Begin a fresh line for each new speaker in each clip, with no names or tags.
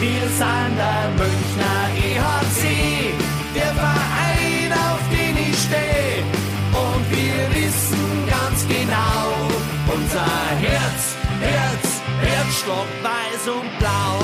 Wir sind der Münchner EHC, der Verein, auf den ich stehe. Und wir wissen ganz genau, unser Herz, Herz, Herzstock weiß und blau.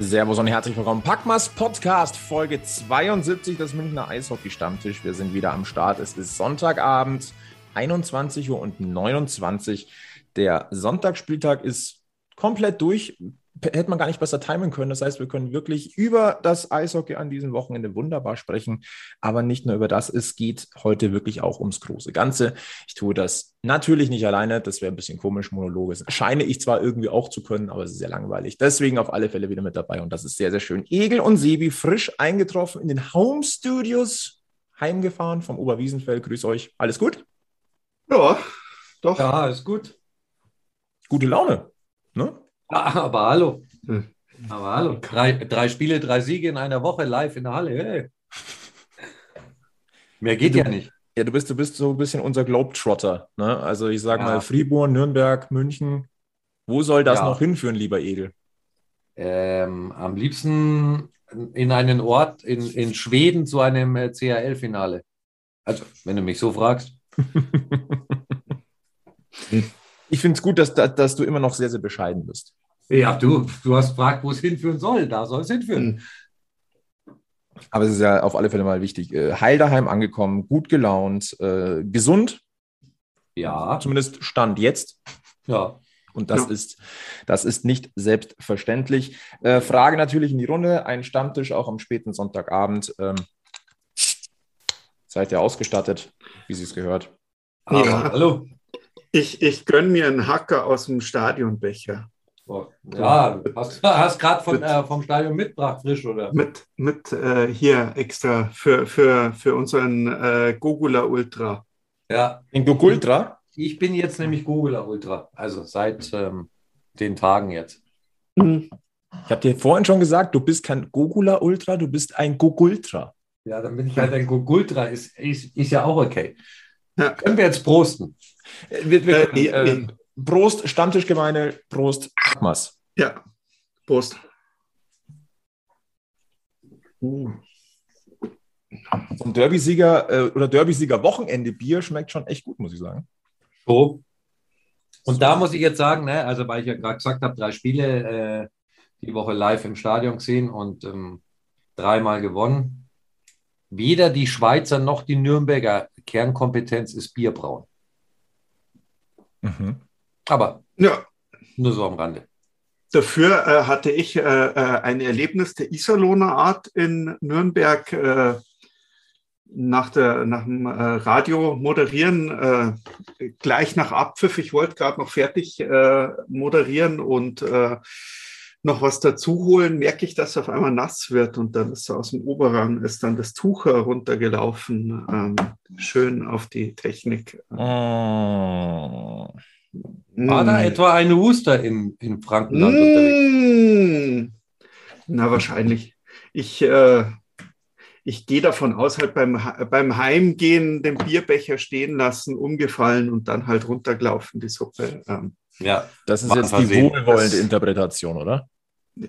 Servus und herzlich willkommen. Packmas Podcast, Folge 72 des Münchner Eishockey Stammtisch. Wir sind wieder am Start. Es ist Sonntagabend, 21 Uhr und 29. Der Sonntagsspieltag ist komplett durch. Hätte man gar nicht besser timen können. Das heißt, wir können wirklich über das Eishockey an diesem Wochenende wunderbar sprechen. Aber nicht nur über das. Es geht heute wirklich auch ums große Ganze. Ich tue das natürlich nicht alleine. Das wäre ein bisschen komisch, Monologe. Scheine ich zwar irgendwie auch zu können, aber es ist sehr langweilig. Deswegen auf alle Fälle wieder mit dabei. Und das ist sehr, sehr schön. Egel und Sebi frisch eingetroffen in den Home Studios. Heimgefahren vom Oberwiesenfeld. Grüß euch. Alles gut?
Ja, doch.
Ja, ist gut.
Gute Laune. Ne?
Aber hallo. Hm. Aber hallo. Drei, drei Spiele, drei Siege in einer Woche live in der Halle. Hey. Mehr geht
du,
ja nicht.
Ja, du bist, du bist so ein bisschen unser Globetrotter. Ne? Also ich sage ja. mal Fribourg, Nürnberg, München. Wo soll das ja. noch hinführen, lieber Egel?
Ähm, am liebsten in einen Ort in, in Schweden zu einem äh, CHL-Finale. Also, wenn du mich so fragst.
Ich finde es gut, dass, dass du immer noch sehr, sehr bescheiden bist.
Ja, du, du hast gefragt, wo es hinführen soll. Da soll es hinführen.
Aber es ist ja auf alle Fälle mal wichtig. Äh, heil daheim angekommen, gut gelaunt, äh, gesund.
Ja.
Zumindest Stand jetzt.
Ja.
Und das, ja. ist, das ist nicht selbstverständlich. Äh, Frage natürlich in die Runde. Ein Stammtisch auch am späten Sonntagabend. Ähm, seid ihr ausgestattet, wie sie es gehört?
Ja. Hallo. Ich, ich gönne mir einen Hacker aus dem Stadionbecher.
Oh, ja, hast, hast gerade äh, vom Stadion mitgebracht, frisch, oder?
Mit, mit äh, hier extra für, für, für unseren äh, Gogula Ultra.
Ja.
In Gogultra?
Ich bin jetzt nämlich Gogula Ultra, also seit ähm, den Tagen jetzt.
Mhm. Ich habe dir vorhin schon gesagt, du bist kein Gogula Ultra, du bist ein Gogultra.
Ja, dann bin ich halt ein Gogultra, ist, ist, ist ja auch okay. Ja. Können wir jetzt prosten?
Wir, wir, äh, äh, Prost, Stammtischgemeinde, Prost, Packmas.
Ja, Prost.
Uh. So Derby-Sieger äh, oder Derby-Sieger Wochenende Bier schmeckt schon echt gut, muss ich sagen.
So. Und da muss ich jetzt sagen, ne, also weil ich ja gerade gesagt habe, drei Spiele äh, die Woche live im Stadion gesehen und ähm, dreimal gewonnen. Weder die Schweizer noch die Nürnberger Kernkompetenz ist Bierbrauen. Mhm. Aber ja. nur so am Rande.
Dafür äh, hatte ich äh, äh, ein Erlebnis der Iserlohner Art in Nürnberg äh, nach, der, nach dem äh, Radio moderieren, äh, gleich nach Abpfiff. Ich wollte gerade noch fertig moderieren und noch was dazu holen, merke ich, dass auf einmal nass wird und dann ist so aus dem Oberrang ist dann das Tuch heruntergelaufen, ähm, schön auf die Technik.
Oh. War da etwa eine Huster in, in Frankenland mm. unterwegs?
Na, wahrscheinlich. Ich, äh, ich gehe davon aus, halt beim, beim Heimgehen den Bierbecher stehen lassen, umgefallen und dann halt runtergelaufen, die Suppe. Ähm,
ja, das ist jetzt die wohlwollende das, Interpretation, oder?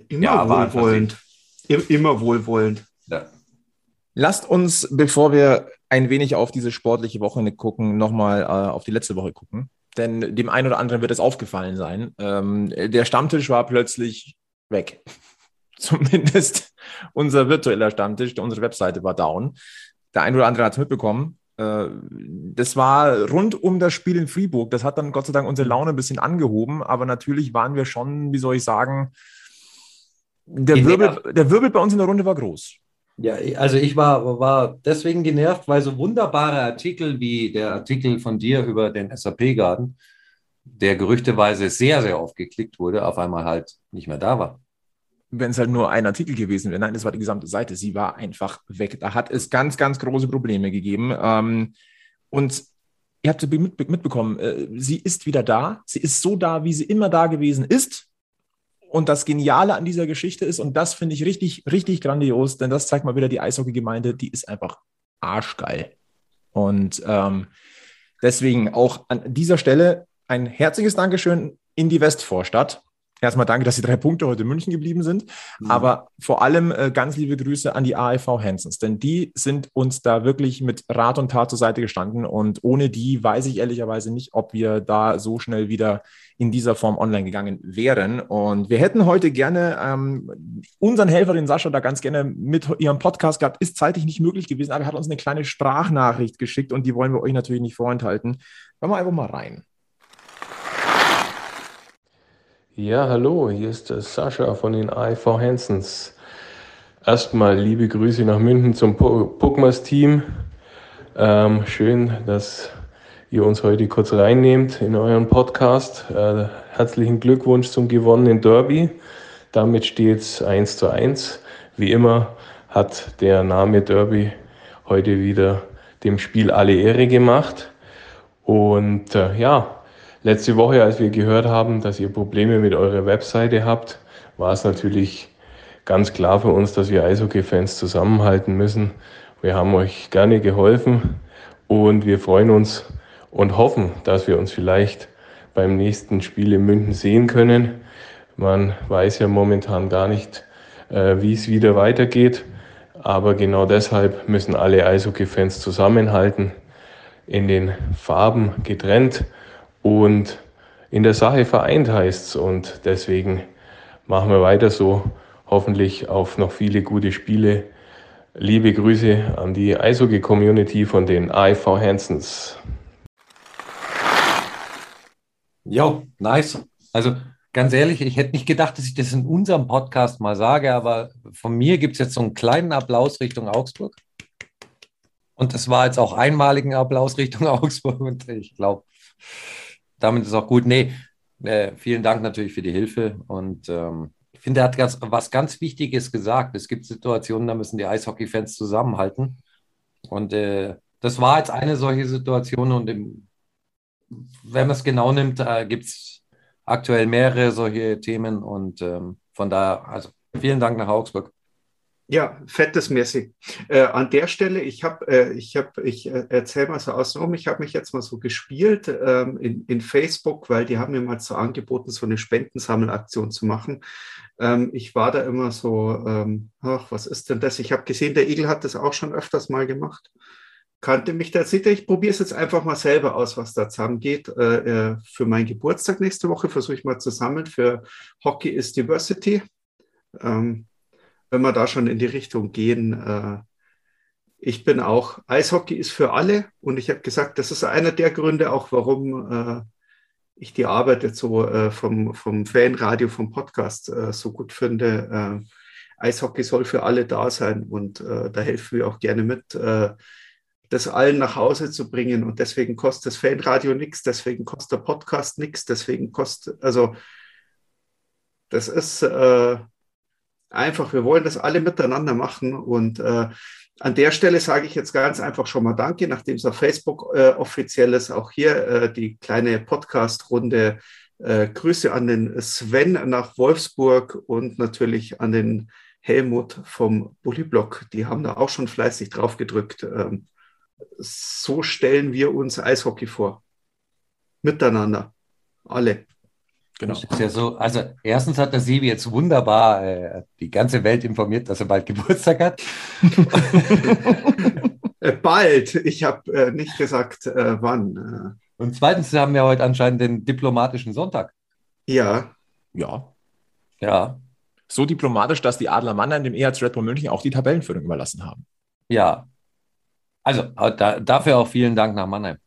Immer ja, wohlwollend. Immer wohlwollend. Ja.
Lasst uns, bevor wir ein wenig auf diese sportliche Woche gucken, nochmal äh, auf die letzte Woche gucken. Denn dem einen oder anderen wird es aufgefallen sein. Ähm, der Stammtisch war plötzlich weg. Zumindest unser virtueller Stammtisch, unsere Webseite war down. Der eine oder andere hat es mitbekommen. Äh, das war rund um das Spiel in Fribourg. Das hat dann Gott sei Dank unsere Laune ein bisschen angehoben. Aber natürlich waren wir schon, wie soll ich sagen, der Wirbel, der Wirbel bei uns in der Runde war groß.
Ja, also ich war, war deswegen genervt, weil so wunderbare Artikel wie der Artikel von dir über den SAP-Garten, der gerüchteweise sehr, sehr oft geklickt wurde, auf einmal halt nicht mehr da war
wenn es halt nur ein Artikel gewesen wäre. Nein, das war die gesamte Seite. Sie war einfach weg. Da hat es ganz, ganz große Probleme gegeben. Ähm, und ihr habt mitbekommen, äh, sie ist wieder da. Sie ist so da, wie sie immer da gewesen ist. Und das Geniale an dieser Geschichte ist, und das finde ich richtig, richtig grandios, denn das zeigt mal wieder die Eishockey-Gemeinde, die ist einfach arschgeil. Und ähm, deswegen auch an dieser Stelle ein herzliches Dankeschön in die Westvorstadt erstmal danke, dass die drei Punkte heute in München geblieben sind. Mhm. Aber vor allem äh, ganz liebe Grüße an die AIV Hansons, denn die sind uns da wirklich mit Rat und Tat zur Seite gestanden. Und ohne die weiß ich ehrlicherweise nicht, ob wir da so schnell wieder in dieser Form online gegangen wären. Und wir hätten heute gerne ähm, unseren Helfer, den Sascha, da ganz gerne mit ihrem Podcast gehabt. Ist zeitlich nicht möglich gewesen, aber er hat uns eine kleine Sprachnachricht geschickt und die wollen wir euch natürlich nicht vorenthalten. Hören wir einfach mal rein.
Ja, hallo, hier ist der Sascha von den AIV Hansons. Erstmal liebe Grüße nach München zum Puckmas-Team. Ähm, schön, dass ihr uns heute kurz reinnehmt in euren Podcast. Äh, herzlichen Glückwunsch zum gewonnenen Derby. Damit steht es 1 zu 1. Wie immer hat der Name Derby heute wieder dem Spiel alle Ehre gemacht. Und äh, ja, Letzte Woche, als wir gehört haben, dass ihr Probleme mit eurer Webseite habt, war es natürlich ganz klar für uns, dass wir Eishockey-Fans zusammenhalten müssen. Wir haben euch gerne geholfen und wir freuen uns und hoffen, dass wir uns vielleicht beim nächsten Spiel in München sehen können. Man weiß ja momentan gar nicht, äh, wie es wieder weitergeht. Aber genau deshalb müssen alle Eishockey-Fans zusammenhalten, in den Farben getrennt und in der Sache vereint heißt es. Und deswegen machen wir weiter so, hoffentlich auf noch viele gute Spiele. Liebe Grüße an die Eishockey-Community von den AIV Hansons.
Jo, nice. Also ganz ehrlich, ich hätte nicht gedacht, dass ich das in unserem Podcast mal sage, aber von mir gibt es jetzt so einen kleinen Applaus Richtung Augsburg. Und das war jetzt auch einmaligen Applaus Richtung Augsburg. Und ich glaube, damit ist auch gut. Nee, äh, vielen Dank natürlich für die Hilfe. Und ähm, ich finde, er hat ganz, was ganz Wichtiges gesagt. Es gibt Situationen, da müssen die Eishockey-Fans zusammenhalten. Und äh, das war jetzt eine solche Situation. Und im, wenn man es genau nimmt, äh, gibt es aktuell mehrere solche Themen. Und ähm, von daher, also vielen Dank nach Augsburg.
Ja, fettes Messi. Äh, an der Stelle, ich habe, äh, ich habe, ich äh, erzähle mal so außenrum, ich habe mich jetzt mal so gespielt ähm, in, in Facebook, weil die haben mir mal so angeboten, so eine Spendensammelaktion zu machen. Ähm, ich war da immer so, ähm, ach, was ist denn das? Ich habe gesehen, der Igel hat das auch schon öfters mal gemacht. Kannte mich da, ihr, ich probiere es jetzt einfach mal selber aus, was da zusammengeht. Äh, äh für meinen Geburtstag nächste Woche versuche ich mal zu sammeln für Hockey is Diversity. Ähm, wenn wir da schon in die Richtung gehen, äh, ich bin auch, Eishockey ist für alle und ich habe gesagt, das ist einer der Gründe auch, warum äh, ich die Arbeit jetzt so äh, vom, vom Fanradio, vom Podcast so gut finde. Eishockey soll für alle da sein und da helfen wir auch gerne mit, das allen nach Hause zu bringen und deswegen kostet das Fanradio nichts, deswegen kostet der Podcast nichts, deswegen kostet, also das ist, äh, einfach, wir wollen das alle miteinander machen. Und äh, an der Stelle sage ich jetzt ganz einfach schon mal Danke, nachdem es auf Facebook äh, offiziell ist, auch hier äh, die kleine Podcast-Runde. Äh, Grüße an den Sven nach Wolfsburg und natürlich an den Helmut vom Bullyblock. Die haben da auch schon fleißig drauf gedrückt. Ähm, so stellen wir uns Eishockey vor. Miteinander. Alle.
Genau. Das ist ja so, also erstens hat der Sebi jetzt wunderbar äh, die ganze Welt informiert, dass er bald Geburtstag hat.
Äh, bald. Ich habe äh, nicht gesagt, äh, wann.
Äh. Und zweitens haben wir heute anscheinend den diplomatischen Sonntag.
Ja.
Ja.
Ja.
So diplomatisch, dass die Adler Mannheim dem EHC Red Bull München auch die Tabellenführung überlassen haben.
Ja. Also da, dafür auch vielen Dank nach Mannheim.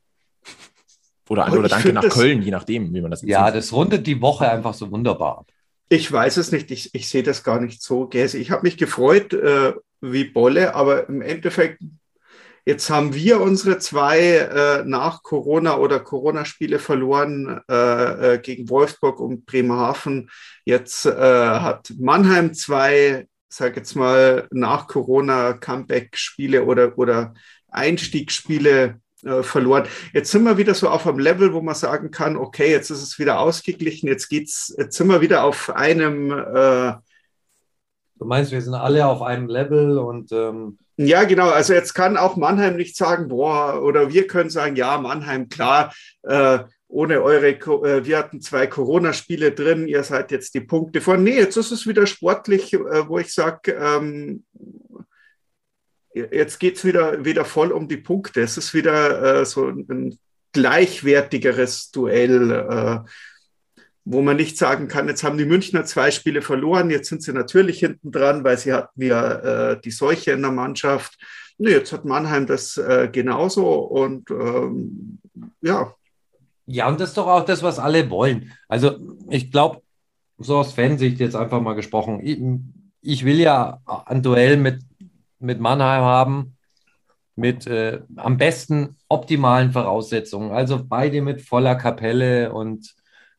Oder, oder danke nach Köln, je nachdem, wie man das
Ja, das rundet die Woche einfach so wunderbar ab.
Ich weiß es nicht, ich, ich sehe das gar nicht so. Ich habe mich gefreut äh, wie Bolle, aber im Endeffekt, jetzt haben wir unsere zwei äh, nach Corona oder Corona-Spiele verloren äh, äh gegen Wolfsburg und Bremerhaven. Jetzt äh, hat Mannheim zwei, sag jetzt mal, nach Corona Comeback-Spiele oder, oder Einstiegsspiele äh, verloren. Jetzt sind wir wieder so auf einem Level, wo man sagen kann, okay, jetzt ist es wieder ausgeglichen, jetzt geht's, jetzt sind wir wieder auf einem. Äh,
du meinst, wir sind alle auf einem Level und ähm
ja, genau. Also jetzt kann auch Mannheim nicht sagen, boah, oder wir können sagen, ja, Mannheim, klar, äh, ohne eure, äh, wir hatten zwei Corona-Spiele drin, ihr seid jetzt die Punkte von. Nee, jetzt ist es wieder sportlich, äh, wo ich sage, ähm, jetzt geht es wieder, wieder voll um die Punkte. Es ist wieder äh, so ein gleichwertigeres Duell, äh, wo man nicht sagen kann, jetzt haben die Münchner zwei Spiele verloren, jetzt sind sie natürlich hinten dran, weil sie hatten ja äh, die Seuche in der Mannschaft. Nee, jetzt hat Mannheim das äh, genauso und ähm, ja.
Ja, und das ist doch auch das, was alle wollen. Also ich glaube, so aus Fansicht jetzt einfach mal gesprochen, ich, ich will ja ein Duell mit mit Mannheim haben, mit äh, am besten optimalen Voraussetzungen. Also beide mit voller Kapelle und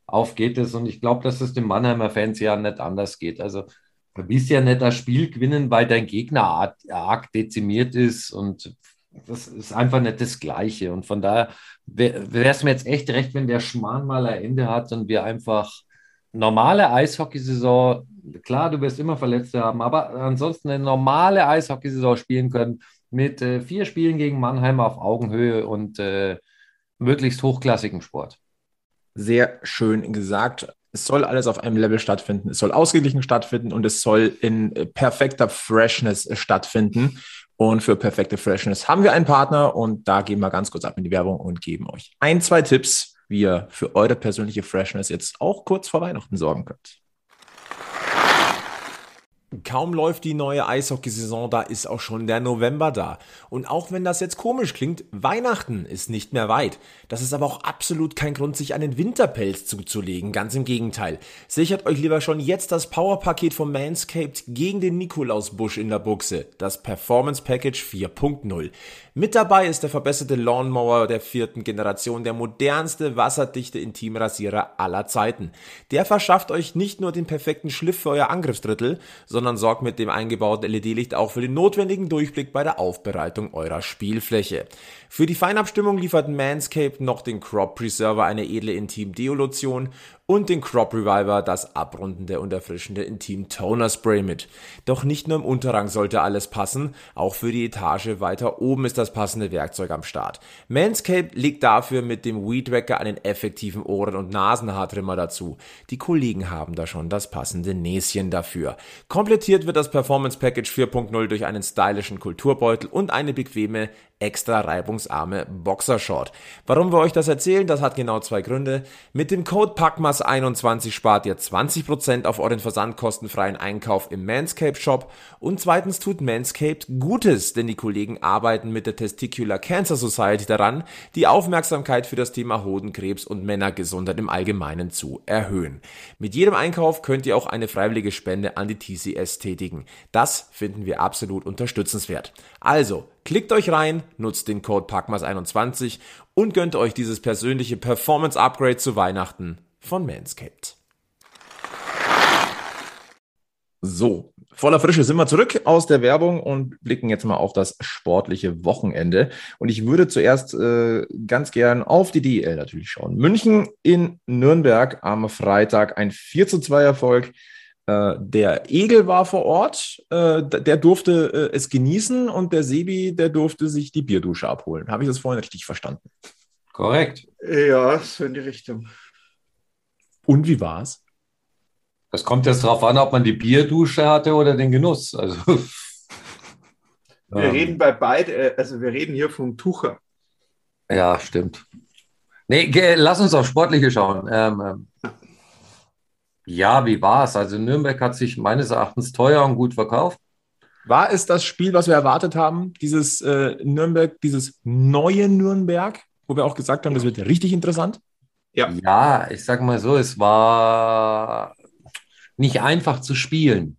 auf geht es. Und ich glaube, dass es den Mannheimer Fans ja nicht anders geht. Also du willst ja nicht das Spiel gewinnen, weil dein Gegner arg, dezimiert ist und das ist einfach nicht das Gleiche. Und von daher wäre es mir jetzt echt recht, wenn der Schmarrn mal ein Ende hat und wir einfach normale Eishockeysaison klar, du wirst immer Verletzte haben, aber ansonsten eine normale Eishockeysaison spielen können mit äh, vier Spielen gegen Mannheim auf Augenhöhe und äh, möglichst hochklassigem Sport.
Sehr schön gesagt. Es soll alles auf einem Level stattfinden. Es soll ausgeglichen stattfinden und es soll in äh, perfekter Freshness stattfinden. Und für perfekte Freshness haben wir einen Partner und da gehen wir ganz kurz ab in die Werbung und geben euch ein, zwei Tipps, wie ihr für eure persönliche Freshness jetzt auch kurz vor Weihnachten sorgen könnt. Kaum läuft die neue Eishockeysaison, da ist auch schon der November da. Und auch wenn das jetzt komisch klingt, Weihnachten ist nicht mehr weit. Das ist aber auch absolut kein Grund, sich einen Winterpelz zuzulegen. Ganz im Gegenteil. Sichert euch lieber schon jetzt das Powerpaket von Manscaped gegen den Nikolausbusch in der Buchse. Das Performance Package 4.0. Mit dabei ist der verbesserte Lawnmower der vierten Generation, der modernste wasserdichte Intimrasierer aller Zeiten. Der verschafft euch nicht nur den perfekten Schliff für euer Angriffsdrittel, sondern sorgt mit dem eingebauten LED-Licht auch für den notwendigen Durchblick bei der Aufbereitung eurer Spielfläche. Für die Feinabstimmung liefert Manscaped noch den Crop Preserver, eine edle Intim-Deolution und den Crop Reviver, das abrundende und erfrischende Intim Toner Spray mit. Doch nicht nur im Unterrang sollte alles passen, auch für die Etage weiter oben ist das passende Werkzeug am Start. Manscaped legt dafür mit dem Weed Wacker einen effektiven Ohren- und Nasenhaartrimmer dazu. Die Kollegen haben da schon das passende Näschen dafür. Komplettiert wird das Performance Package 4.0 durch einen stylischen Kulturbeutel und eine bequeme extra reibungsarme Boxershort. Warum wir euch das erzählen, das hat genau zwei Gründe. Mit dem Code PACMAS21 spart ihr 20% auf euren versandkostenfreien Einkauf im Manscaped Shop und zweitens tut Manscaped Gutes, denn die Kollegen arbeiten mit der Testicular Cancer Society daran, die Aufmerksamkeit für das Thema Hodenkrebs und Männergesundheit im Allgemeinen zu erhöhen. Mit jedem Einkauf könnt ihr auch eine freiwillige Spende an die TCS tätigen. Das finden wir absolut unterstützenswert. Also, Klickt euch rein, nutzt den Code PACMAS21 und gönnt euch dieses persönliche Performance Upgrade zu Weihnachten von Manscaped. So, voller Frische sind wir zurück aus der Werbung und blicken jetzt mal auf das sportliche Wochenende. Und ich würde zuerst äh, ganz gern auf die DEL natürlich schauen. München in Nürnberg am Freitag ein 4 zu 2 Erfolg äh, der Egel war vor Ort, äh, der durfte äh, es genießen und der Sebi, der durfte sich die Bierdusche abholen. Habe ich das vorhin richtig verstanden?
Korrekt.
Ja, so in die Richtung.
Und wie war es?
Das kommt jetzt darauf an, ob man die Bierdusche hatte oder den Genuss. Also,
wir ähm, reden bei beide, also wir reden hier vom Tucher.
Ja, stimmt. Nee, lass uns auf Sportliche schauen. Ähm, ähm ja, wie war es? Also Nürnberg hat sich meines Erachtens teuer und gut verkauft.
War es das Spiel, was wir erwartet haben? Dieses äh, Nürnberg, dieses neue Nürnberg, wo wir auch gesagt haben, das wird richtig interessant?
Ja. Ja, ich sage mal so, es war nicht einfach zu spielen.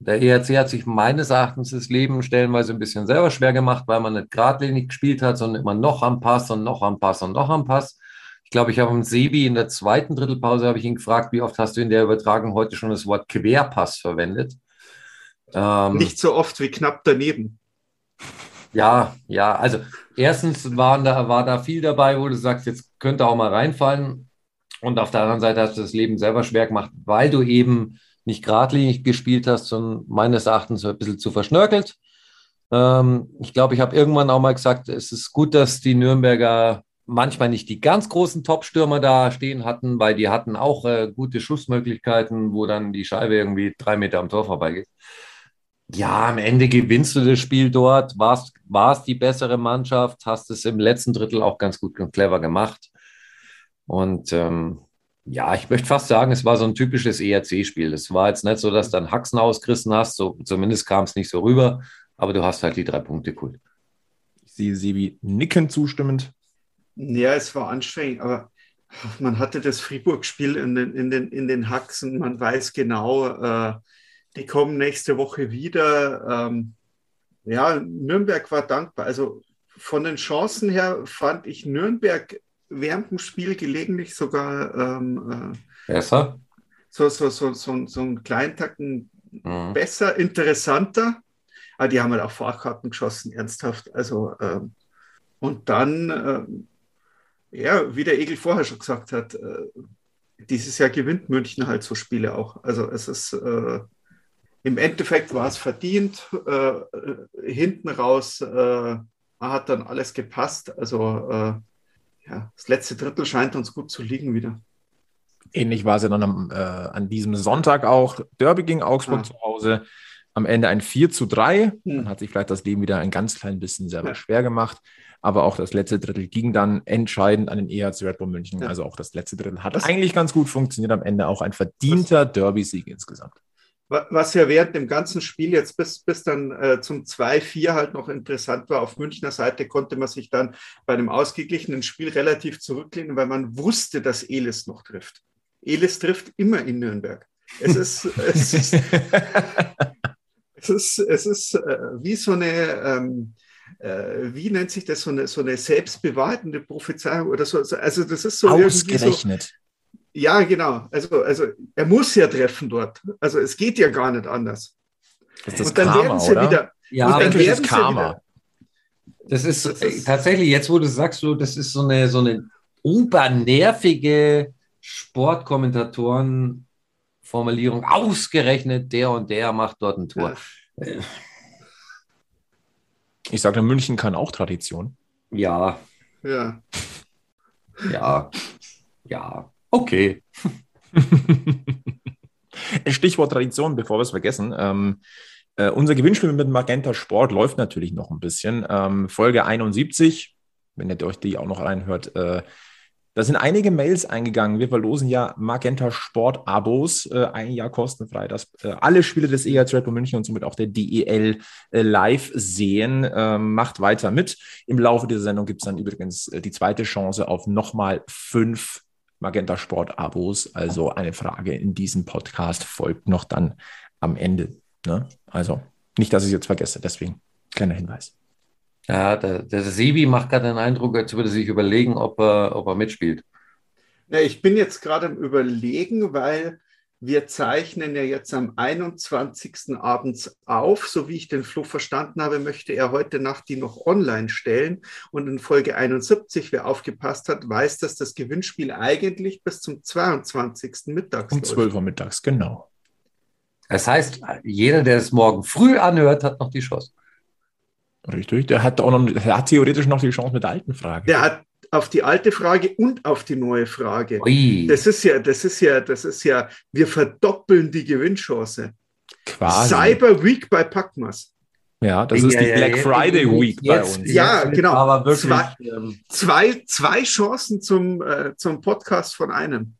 Der ERC hat sich meines Erachtens das Leben stellenweise ein bisschen selber schwer gemacht, weil man nicht geradlinig gespielt hat, sondern immer noch am Pass und noch am Pass und noch am Pass. Ich glaube, ich habe im Sebi in der zweiten Drittelpause habe ich ihn gefragt, wie oft hast du in der Übertragung heute schon das Wort Querpass verwendet?
Ähm, Nicht so oft wie knapp daneben.
Ja, ja, also erstens waren da, war da viel dabei, wo du sagst, jetzt könnte auch mal reinfallen. Und auf der anderen Seite hast du das Leben selber schwer gemacht, weil du eben nicht geradlinig gespielt hast, sondern meines Erachtens ein bisschen zu verschnörkelt. Ähm, ich glaube, ich habe irgendwann auch mal gesagt, es ist gut, dass die Nürnberger manchmal nicht die ganz großen Top-Stürmer da stehen hatten, weil die hatten auch äh, gute Schussmöglichkeiten, wo dann die Scheibe irgendwie drei Meter am Tor vorbeigeht. Ja, am Ende gewinnst du das Spiel dort, warst, warst die bessere Mannschaft, hast es im letzten Drittel auch ganz gut und clever gemacht. Und ähm, ja, ich möchte fast sagen, es war so ein typisches ERC-Spiel. Es war jetzt nicht so, dass du dann Haxen ausgerissen hast, so, zumindest kam es nicht so rüber, aber du hast halt die drei Punkte cool.
Ich sehe sie wie nicken zustimmend.
Ja, es war anstrengend, aber man hatte das Fribourg-Spiel in den, in, den, in den Haxen. Man weiß genau, äh, die kommen nächste Woche wieder. Ähm, ja, Nürnberg war dankbar. Also von den Chancen her fand ich Nürnberg während dem Spiel gelegentlich sogar ähm,
äh, besser.
So, so, so, so, so einen kleinen Tacken mhm. besser, interessanter. Aber die haben halt auch Fahrkarten geschossen, ernsthaft. Also, ähm, und dann ähm, ja, wie der Egel vorher schon gesagt hat, äh, dieses Jahr gewinnt München halt so Spiele auch. Also es ist äh, im Endeffekt war es verdient. Äh, hinten raus äh, hat dann alles gepasst. Also äh, ja, das letzte Drittel scheint uns gut zu liegen wieder.
Ähnlich war es ja dann am, äh, an diesem Sonntag auch. Derby gegen Augsburg ah. zu Hause. Am Ende ein 4 zu 3. Hm. Man hat sich vielleicht das Leben wieder ein ganz klein bisschen selber ja. schwer gemacht. Aber auch das letzte Drittel ging dann entscheidend an den EHC Red Bull München. Ja. Also auch das letzte Drittel hat das eigentlich ganz gut funktioniert. Am Ende auch ein verdienter Derby-Sieg insgesamt.
Was ja während dem ganzen Spiel jetzt bis, bis dann äh, zum 2-4 halt noch interessant war, auf Münchner Seite konnte man sich dann bei einem ausgeglichenen Spiel relativ zurücklehnen, weil man wusste, dass Elis noch trifft. Elis trifft immer in Nürnberg. Es ist, es ist, es ist, es ist äh, wie so eine, ähm, äh, wie nennt sich das, so eine, so eine selbstbewahrtende Prophezeiung oder so. Also das ist so
ausgerechnet.
So, ja, genau. Also, also er muss ja treffen dort. Also es geht ja gar nicht anders.
Das ist das und dann Karma, werden sie oder? wieder.
Ja, und dann werden das Karma. Wieder, das ist, das ist tatsächlich, jetzt wo du sagst, so, das ist so eine, so eine obernervige Sportkommentatoren-Formulierung. Ausgerechnet der und der macht dort ein Tor. Äh,
ich sage, München kann auch Tradition.
Ja.
Ja.
Ja. Ja. Okay.
Stichwort Tradition, bevor wir es vergessen. Ähm, äh, unser Gewinnspiel mit Magenta Sport läuft natürlich noch ein bisschen. Ähm, Folge 71, wenn ihr euch die auch noch reinhört, äh, da sind einige Mails eingegangen. Wir verlosen ja Magenta Sport Abos, äh, ein Jahr kostenfrei, dass äh, alle Spiele des EHC Red Bull München und somit auch der DEL äh, live sehen. Ähm, macht weiter mit. Im Laufe dieser Sendung gibt es dann übrigens äh, die zweite Chance auf nochmal fünf Magenta Sport Abos. Also eine Frage in diesem Podcast folgt noch dann am Ende. Ne? Also nicht, dass ich es jetzt vergesse, deswegen kleiner Hinweis.
Ja, der, der Sebi macht gerade den Eindruck, als würde er sich überlegen, ob er, ob er mitspielt.
Ja, ich bin jetzt gerade im Überlegen, weil wir zeichnen ja jetzt am 21. abends auf. So wie ich den Flo verstanden habe, möchte er heute Nacht die noch online stellen. Und in Folge 71, wer aufgepasst hat, weiß, dass das Gewinnspiel eigentlich bis zum 22. mittags
Um 12 Uhr mittags, genau.
Das heißt, jeder, der es morgen früh anhört, hat noch die Chance.
Richtig, der hat auch noch, der hat theoretisch noch die Chance mit der alten Frage.
Der hat auf die alte Frage und auf die neue Frage. Ui. Das ist ja, das ist ja, das ist ja, wir verdoppeln die Gewinnchance.
Quasi.
Cyber Week bei Packmas.
Ja, das ja, ist die ja, Black ja, Friday Week jetzt, bei uns.
Ja, genau. Aber wirklich, zwei, ähm, zwei, zwei Chancen zum, äh, zum Podcast von einem.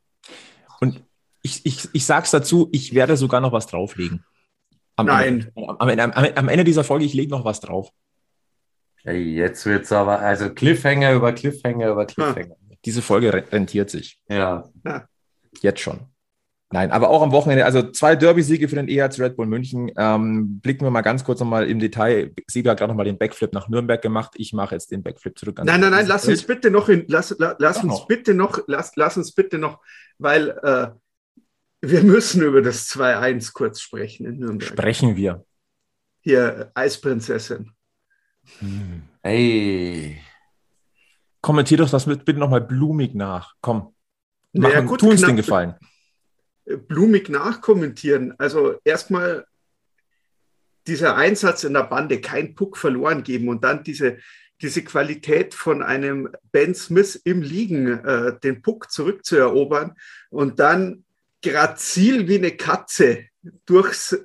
Und ich, ich, ich sage es dazu, ich werde sogar noch was drauflegen. Am
Nein.
Ende, am, am, am Ende dieser Folge, ich lege noch was drauf.
Hey, jetzt wird es aber, also Cliffhanger über Cliffhanger über Cliffhanger.
Ja. Diese Folge rentiert sich.
Ja.
ja. Jetzt schon. Nein, aber auch am Wochenende, also zwei Derby-Siege für den EHC Red Bull München. Ähm, blicken wir mal ganz kurz nochmal im Detail. Siebe hat gerade nochmal den Backflip nach Nürnberg gemacht. Ich mache jetzt den Backflip zurück.
Nein, nein, nein, lass uns bitte noch, in, lass, lass, lass uns noch. bitte noch, lass, lass uns bitte noch, weil äh, wir müssen über das 2-1 kurz sprechen in Nürnberg.
Sprechen wir.
Hier, Eisprinzessin.
Hm. Ey. Kommentier doch das bitte nochmal blumig nach. Komm. Mach naja, gut, tu uns den Gefallen.
Blumig nachkommentieren. Also erstmal dieser Einsatz in der Bande, kein Puck verloren geben und dann diese, diese Qualität von einem Ben Smith im Liegen, äh, den Puck zurückzuerobern und dann grazil wie eine Katze durchs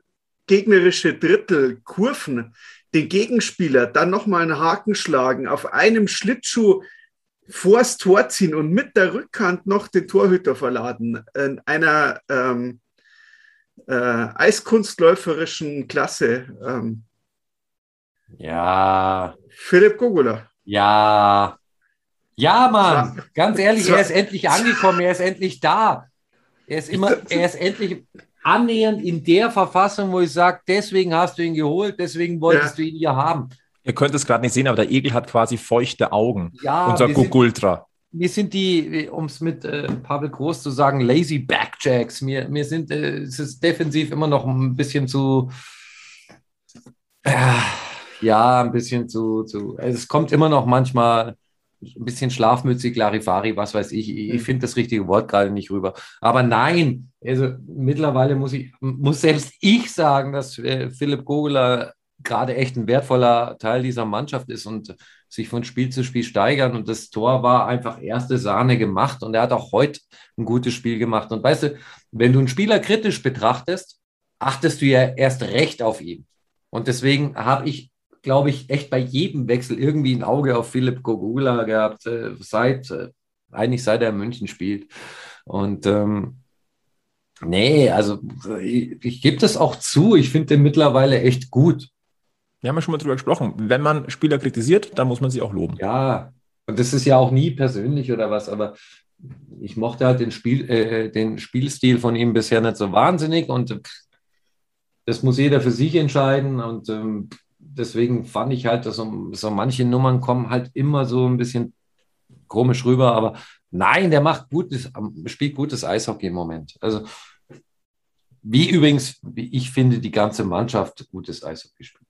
gegnerische Drittel kurven, den Gegenspieler dann nochmal einen Haken schlagen, auf einem Schlittschuh vors Tor ziehen und mit der Rückhand noch den Torhüter verladen. In einer ähm, äh, eiskunstläuferischen Klasse. Ähm,
ja.
Philipp Gogula.
Ja. Ja, Mann. Ganz ehrlich, er ist endlich angekommen, er ist endlich da. Er ist immer, er ist endlich annähernd in der Verfassung, wo ich sage, deswegen hast du ihn geholt, deswegen wolltest ja. du ihn hier haben.
Ihr könnt es gerade nicht sehen, aber der Egel hat quasi feuchte Augen. Ja, unser Gugultra.
Mir sind die, um es mit äh, Pavel Groß zu sagen, lazy Backjacks. Mir, mir sind äh, es ist defensiv immer noch ein bisschen zu, äh, ja, ein bisschen zu, zu. Also es kommt immer noch manchmal ein bisschen schlafmützig, Larifari, was weiß ich. Ich, ich finde das richtige Wort gerade nicht rüber. Aber nein, also mittlerweile muss ich, muss selbst ich sagen, dass äh, Philipp Gogler gerade echt ein wertvoller Teil dieser Mannschaft ist und sich von Spiel zu Spiel steigern. Und das Tor war einfach erste Sahne gemacht und er hat auch heute ein gutes Spiel gemacht. Und weißt du, wenn du einen Spieler kritisch betrachtest, achtest du ja erst recht auf ihn. Und deswegen habe ich, glaube ich, echt bei jedem Wechsel irgendwie ein Auge auf Philipp Gogula gehabt, äh, seit, äh, eigentlich seit er in München spielt. Und ähm, nee, also ich, ich gebe das auch zu. Ich finde den mittlerweile echt gut.
Wir haben ja schon mal drüber gesprochen. Wenn man Spieler kritisiert, dann muss man sie auch loben.
Ja, und das ist ja auch nie persönlich oder was, aber ich mochte halt den, Spiel, äh, den Spielstil von ihm bisher nicht so wahnsinnig und das muss jeder für sich entscheiden und ähm, deswegen fand ich halt, dass so, so manche Nummern kommen halt immer so ein bisschen komisch rüber, aber nein, der macht gutes, spielt gutes Eishockey im Moment. Also wie übrigens, wie ich finde, die ganze Mannschaft gutes Eishockey spielt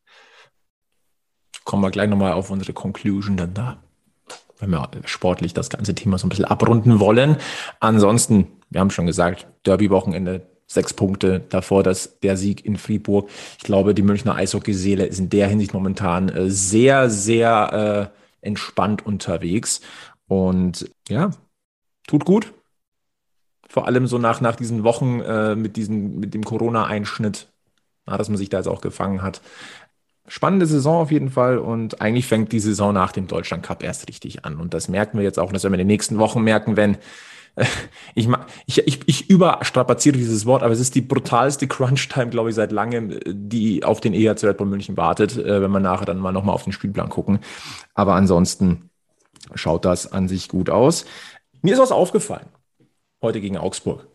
kommen wir gleich nochmal auf unsere Conclusion dann da, wenn wir sportlich das ganze Thema so ein bisschen abrunden wollen. Ansonsten, wir haben schon gesagt, Derby-Wochenende, sechs Punkte davor, dass der Sieg in Fribourg. Ich glaube, die Münchner Eishockeyseele ist in der Hinsicht momentan äh, sehr, sehr äh, entspannt unterwegs. Und ja, tut gut. Vor allem so nach, nach diesen Wochen äh, mit, diesen, mit dem Corona-Einschnitt, dass man sich da jetzt auch gefangen hat spannende Saison auf jeden Fall und eigentlich fängt die Saison nach dem Deutschland Cup erst richtig an und das merken wir jetzt auch, das werden wir in den nächsten Wochen merken, wenn ich, ich, ich, überstrapaziere dieses Wort, aber es ist die brutalste Crunch-Time, glaube ich, seit langem, die auf den EHC Red Bull München wartet, äh, wenn wir nachher dann mal nochmal auf den Spielplan gucken. Aber ansonsten schaut das an sich gut aus. Mir ist was aufgefallen heute gegen Augsburg.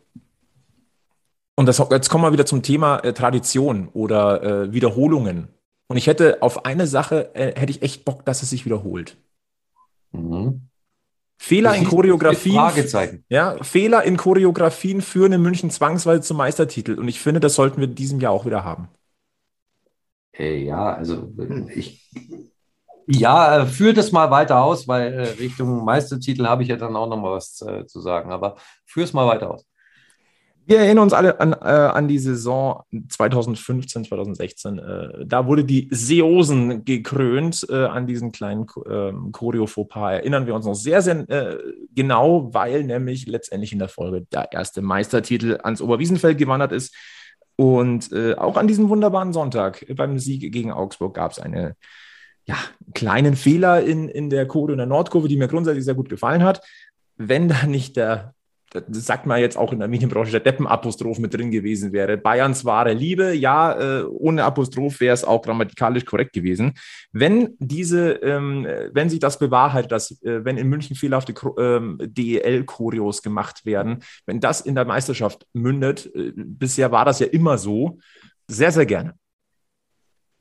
Und das, jetzt kommen wir wieder zum Thema äh, Tradition oder äh, Wiederholungen. Und ich hätte auf eine Sache, hätte ich echt Bock, dass es sich wiederholt. Mhm. Fehler in Choreografien.
Fragezeichen.
Ja, Fehler in Choreografien führen in München zwangsweise zum Meistertitel. Und ich finde, das sollten wir in diesem Jahr auch wieder haben.
Hey, ja, also ich. Ja, führt es mal weiter aus, weil äh, Richtung Meistertitel habe ich ja dann auch noch mal was äh, zu sagen. Aber führ es mal weiter aus.
Wir erinnern uns alle an, äh, an die Saison 2015, 2016. Äh, da wurde die Seosen gekrönt äh, an diesen kleinen äh, Choreo-Fauxpas. Erinnern wir uns noch sehr, sehr äh, genau, weil nämlich letztendlich in der Folge der erste Meistertitel ans Oberwiesenfeld gewandert ist. Und äh, auch an diesem wunderbaren Sonntag beim Sieg gegen Augsburg gab es einen ja, kleinen Fehler in, in der Choreo in der Nordkurve, die mir grundsätzlich sehr gut gefallen hat. Wenn da nicht der das sagt man jetzt auch in der Medienbranche, der Deppenapostroph mit drin gewesen wäre. Bayerns wahre Liebe, ja, äh, ohne Apostroph wäre es auch grammatikalisch korrekt gewesen. Wenn diese, ähm, wenn sich das bewahrheitet, dass äh, wenn in München fehlerhafte ähm, DEL-Choreos gemacht werden, wenn das in der Meisterschaft mündet, äh, bisher war das ja immer so, sehr, sehr gerne.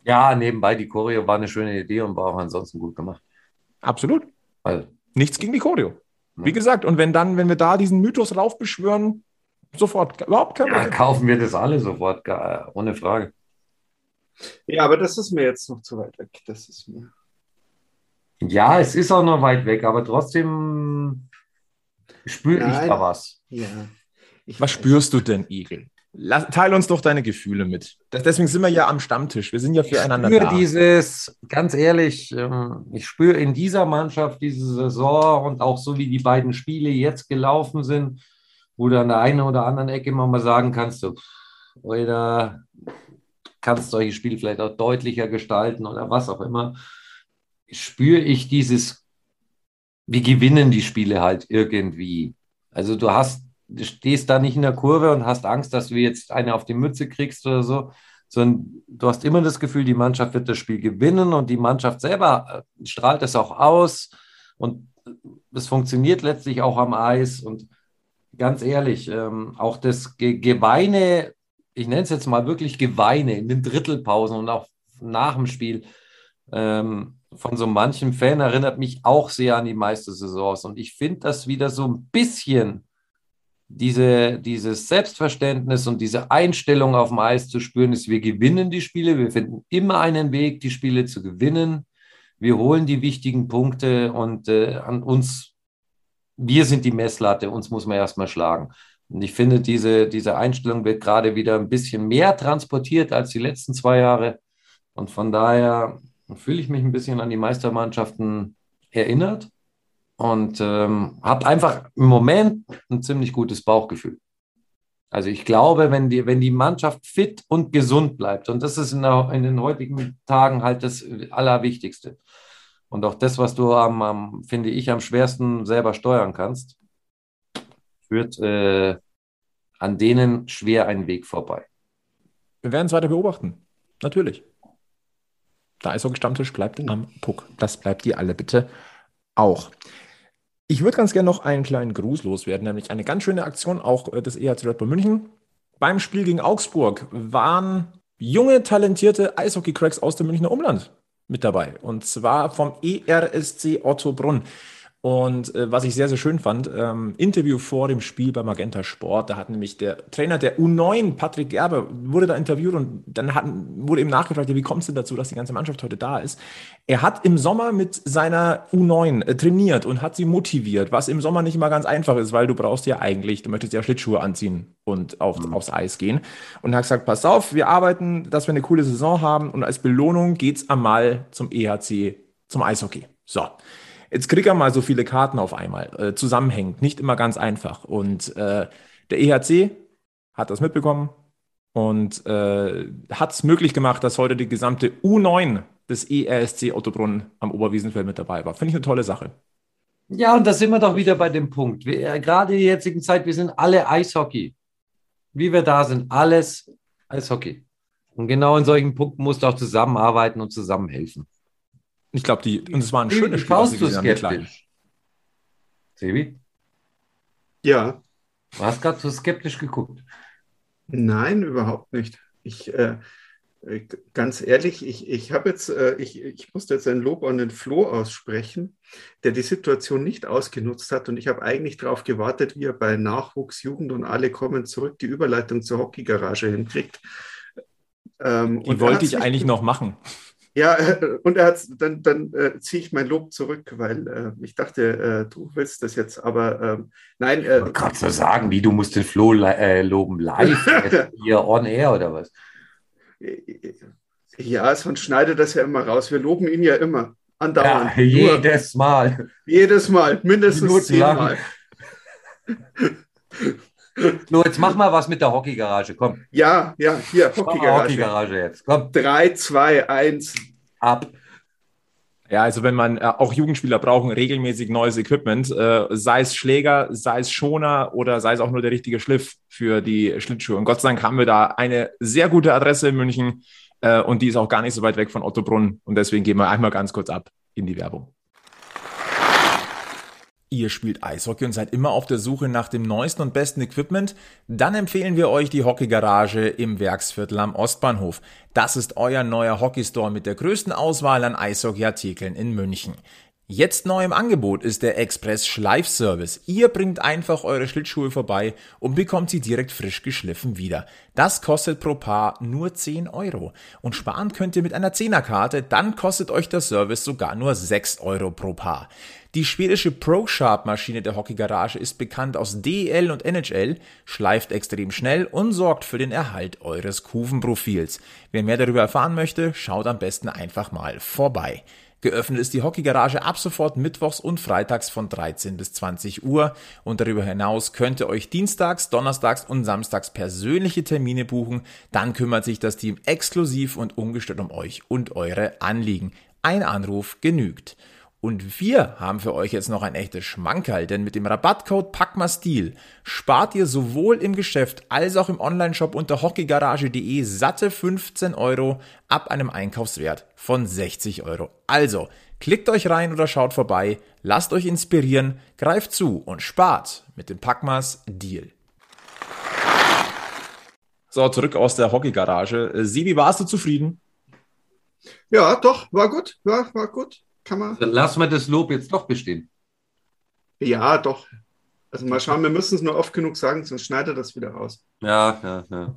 Ja, nebenbei, die Choreo war eine schöne Idee und war auch ansonsten gut gemacht.
Absolut. Also. Nichts gegen die Choreo. Wie gesagt, und wenn dann, wenn wir da diesen Mythos raufbeschwören, sofort, überhaupt
kein Problem. Ja, kaufen wir das alle sofort, ohne Frage.
Ja, aber das ist mir jetzt noch zu weit weg. Das ist mir.
Ja, es ist auch noch weit weg, aber trotzdem spüre ich da was.
Ja.
Ich was spürst du denn, Igel? Lass, teil uns doch deine Gefühle mit. deswegen sind wir ja am Stammtisch. Wir sind ja füreinander
ich spüre da. dieses, ganz ehrlich, ähm, ich spüre in dieser Mannschaft diese Saison und auch so wie die beiden Spiele jetzt gelaufen sind, wo du an der einen oder anderen Ecke immer mal sagen kannst, du, oder kannst solche Spiele vielleicht auch deutlicher gestalten oder was auch immer, spüre ich dieses, wir gewinnen die Spiele halt irgendwie. Also du hast stehst da nicht in der Kurve und hast Angst, dass du jetzt eine auf die Mütze kriegst oder so, sondern du hast immer das Gefühl, die Mannschaft wird das Spiel gewinnen und die Mannschaft selber äh, strahlt es auch aus und es funktioniert letztlich auch am Eis und ganz ehrlich, ähm, auch das Ge Geweine, ich nenne es jetzt mal wirklich Geweine in den Drittelpausen und auch nach dem Spiel ähm, von so manchem Fan erinnert mich auch sehr an die Meistersaisons und ich finde das wieder so ein bisschen diese, dieses Selbstverständnis und diese Einstellung auf dem Eis zu spüren, ist, wir gewinnen die Spiele, wir finden immer einen Weg, die Spiele zu gewinnen. Wir holen die wichtigen Punkte und äh, an uns, wir sind die Messlatte, uns muss man erstmal schlagen. Und ich finde, diese, diese Einstellung wird gerade wieder ein bisschen mehr transportiert als die letzten zwei Jahre. Und von daher fühle ich mich ein bisschen an die Meistermannschaften erinnert und ähm, habe einfach im Moment ein ziemlich gutes Bauchgefühl. Also ich glaube, wenn die, wenn die Mannschaft fit und gesund bleibt, und das ist in, der, in den heutigen Tagen halt das Allerwichtigste. Und auch das, was du am, am finde ich, am schwersten selber steuern kannst, führt äh, an denen schwer einen Weg vorbei.
Wir werden es weiter beobachten. Natürlich. Der Eishockey-Stammtisch bleibt am Puck. Das bleibt ihr alle bitte auch. Ich würde ganz gerne noch einen kleinen Gruß loswerden, nämlich eine ganz schöne Aktion auch äh, des EHC Red Bull München. Beim Spiel gegen Augsburg waren junge, talentierte Eishockey-Cracks aus dem Münchner Umland mit dabei. Und zwar vom ERSC Otto Brunn. Und äh, was ich sehr, sehr schön fand, ähm, Interview vor dem Spiel bei Magenta Sport, da hat nämlich der Trainer der U9, Patrick Gerber, wurde da interviewt und dann hat, wurde ihm nachgefragt, ja, wie kommst du dazu, dass die ganze Mannschaft heute da ist? Er hat im Sommer mit seiner U9 äh, trainiert und hat sie motiviert, was im Sommer nicht immer ganz einfach ist, weil du brauchst ja eigentlich, du möchtest ja Schlittschuhe anziehen und auf, mhm. aufs Eis gehen. Und er hat gesagt, pass auf, wir arbeiten, dass wir eine coole Saison haben und als Belohnung geht's einmal zum EHC, zum Eishockey. So. Jetzt kriegt er mal so viele Karten auf einmal, äh, zusammenhängend, nicht immer ganz einfach. Und äh, der EHC hat das mitbekommen und äh, hat es möglich gemacht, dass heute die gesamte U9 des ERSC Ottobrunn am Oberwiesenfeld mit dabei war. Finde ich eine tolle Sache.
Ja, und da sind wir doch wieder bei dem Punkt. Wir, äh, gerade in der jetzigen Zeit, wir sind alle Eishockey. Wie wir da sind, alles Eishockey. Und genau in solchen Punkten musst du auch zusammenarbeiten und zusammenhelfen.
Ich glaube, die, und es war ein schönes
Spiel. Schaust du skeptisch? Sebi?
Ja.
Du hast gerade so skeptisch geguckt.
Nein, überhaupt nicht. Ich, äh, äh ganz ehrlich, ich, ich habe jetzt, äh, ich, ich musste jetzt ein Lob an den Flo aussprechen, der die Situation nicht ausgenutzt hat. Und ich habe eigentlich darauf gewartet, wie er bei Nachwuchs, Jugend und alle kommen zurück die Überleitung zur Hockeygarage hinkriegt.
Ähm, die wollte ich eigentlich noch machen.
Ja, äh, und er hat dann, dann äh, ziehe ich mein Lob zurück, weil äh, ich dachte, äh, du willst das jetzt, aber ähm, nein.
Äh, Kannst du sagen, wie du musst den Flo äh, loben live hier on air oder was?
Ja, sonst schneidet das ja immer raus. Wir loben ihn ja immer.
Andauernd. Ja, jedes Mal.
Jedes Mal, mindestens zehnmal.
So, jetzt mach mal was mit der Hockeygarage, komm.
Ja, ja, hier,
Hockeygarage. Hockeygarage jetzt, komm.
3, 2, 1.
Ab.
Ja, also wenn man, äh, auch Jugendspieler brauchen regelmäßig neues Equipment, äh, sei es Schläger, sei es Schoner oder sei es auch nur der richtige Schliff für die Schlittschuhe. Und Gott sei Dank haben wir da eine sehr gute Adresse in München äh, und die ist auch gar nicht so weit weg von Ottobrunn. Und deswegen gehen wir einmal ganz kurz ab in die Werbung. Ihr spielt Eishockey und seid immer auf der Suche nach dem neuesten und besten Equipment? Dann empfehlen wir euch die Hockeygarage im Werksviertel am Ostbahnhof. Das ist euer neuer Hockeystore mit der größten Auswahl an Eishockeyartikeln in München. Jetzt neu im Angebot ist der Express Schleifservice. Ihr bringt einfach eure Schlittschuhe vorbei und bekommt sie direkt frisch geschliffen wieder. Das kostet pro Paar nur 10 Euro. Und sparen könnt ihr mit einer Zehnerkarte, dann kostet euch der Service sogar nur 6 Euro pro Paar. Die schwedische Pro-Sharp-Maschine der Hockeygarage ist bekannt aus DEL und NHL, schleift extrem schnell und sorgt für den Erhalt eures Kufenprofils. Wer mehr darüber erfahren möchte, schaut am besten einfach mal vorbei. Geöffnet ist die Hockeygarage ab sofort mittwochs und freitags von 13 bis 20 Uhr und darüber hinaus könnt ihr euch dienstags, donnerstags und samstags persönliche Termine buchen. Dann kümmert sich das Team exklusiv und ungestört um euch und eure Anliegen. Ein Anruf genügt. Und wir haben für euch jetzt noch ein echtes Schmankerl, denn mit dem Rabattcode PACKMASTIL spart ihr sowohl im Geschäft als auch im Onlineshop unter hockeygarage.de satte 15 Euro ab einem Einkaufswert von 60 Euro. Also, klickt euch rein oder schaut vorbei, lasst euch inspirieren, greift zu und spart mit dem Packmas Deal. So, zurück aus der Hockeygarage. Sibi, warst du zufrieden?
Ja, doch, war gut, war, war gut kann man.
Dann lassen wir das Lob jetzt doch bestehen.
Ja, doch. Also mal schauen, wir müssen es nur oft genug sagen, sonst schneidet das wieder raus.
Ja, ja, ja.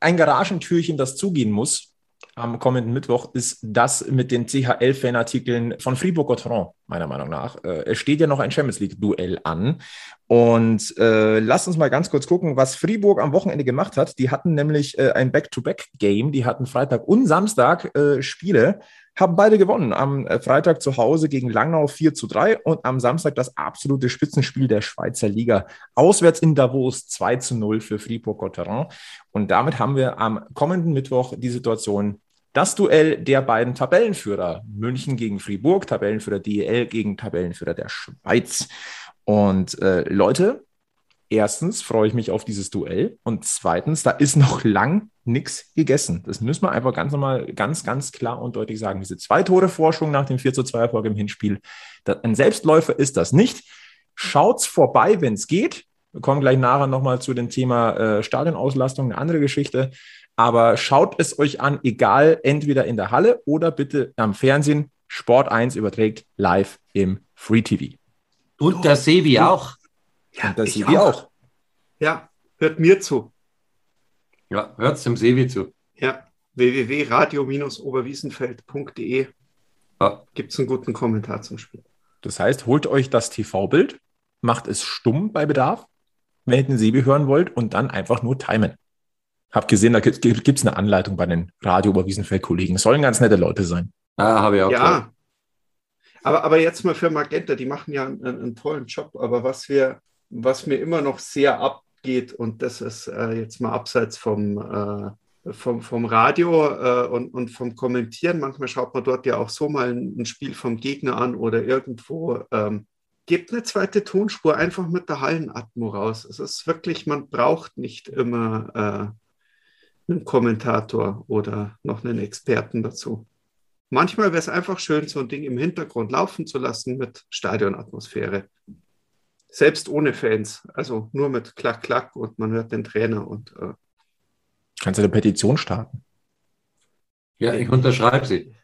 Ein Garagentürchen, das zugehen muss am kommenden Mittwoch, ist das mit den CHL-Fanartikeln von Fribourg-Gotteron, meiner Meinung nach. Äh, es steht ja noch ein Champions League-Duell an. Und äh, lasst uns mal ganz kurz gucken, was Fribourg am Wochenende gemacht hat. Die hatten nämlich äh, ein Back-to-Back-Game. Die hatten Freitag und Samstag äh, Spiele haben beide gewonnen. Am äh, Freitag zu Hause gegen Langnau 4 zu 3 und am Samstag das absolute Spitzenspiel der Schweizer Liga. Auswärts in Davos 2 zu 0 für Fribourg-Gotteron. Und damit haben wir am kommenden Mittwoch die Situation, das Duell der beiden Tabellenführer, München gegen Fribourg, Tabellenführer DEL gegen Tabellenführer der Schweiz. Und äh, Leute, erstens freue ich mich auf dieses Duell und zweitens, da ist noch lang nichts gegessen. Das müssen wir einfach ganz normal, ganz, ganz klar und deutlich sagen. Diese zwei Tore Forschung nach dem 4 zu 2 Erfolg im Hinspiel, ein Selbstläufer ist das nicht. Schaut's vorbei, wenn es geht. Wir kommen gleich nachher nochmal zu dem Thema äh, Stadionauslastung, eine andere Geschichte. Aber schaut es euch an, egal, entweder in der Halle oder bitte am Fernsehen. Sport 1 überträgt live im Free TV.
Und der Sevi auch.
Ja, und das Sevi auch. auch.
Ja, hört mir zu.
Ja, hört es dem Sevi zu.
Ja, www.radio-oberwiesenfeld.de ja. gibt es einen guten Kommentar zum Spiel.
Das heißt, holt euch das TV-Bild, macht es stumm bei Bedarf, wenn ihr den Sebi hören wollt, und dann einfach nur timen. Hab gesehen, da gibt es eine Anleitung bei den Radio Oberwiesenfeld-Kollegen. Sollen ganz nette Leute sein.
Ah, habe ich auch. Ja. Aber, aber jetzt mal für Magenta, die machen ja einen, einen, tollen Job. Aber was wir, was mir immer noch sehr ab, geht. Und das ist äh, jetzt mal abseits vom, äh, vom, vom Radio äh, und, und vom Kommentieren. Manchmal schaut man dort ja auch so mal ein, ein Spiel vom Gegner an oder irgendwo. Ähm, gebt eine zweite Tonspur einfach mit der Hallenatmo raus. Es ist wirklich, man braucht nicht immer äh, einen Kommentator oder noch einen Experten dazu. Manchmal wäre es einfach schön, so ein Ding im Hintergrund laufen zu lassen mit Stadionatmosphäre selbst ohne Fans, also nur mit Klack, Klack und man hört den Trainer und. Äh,
Kannst du eine Petition starten?
Ja, ich unterschreibe sie.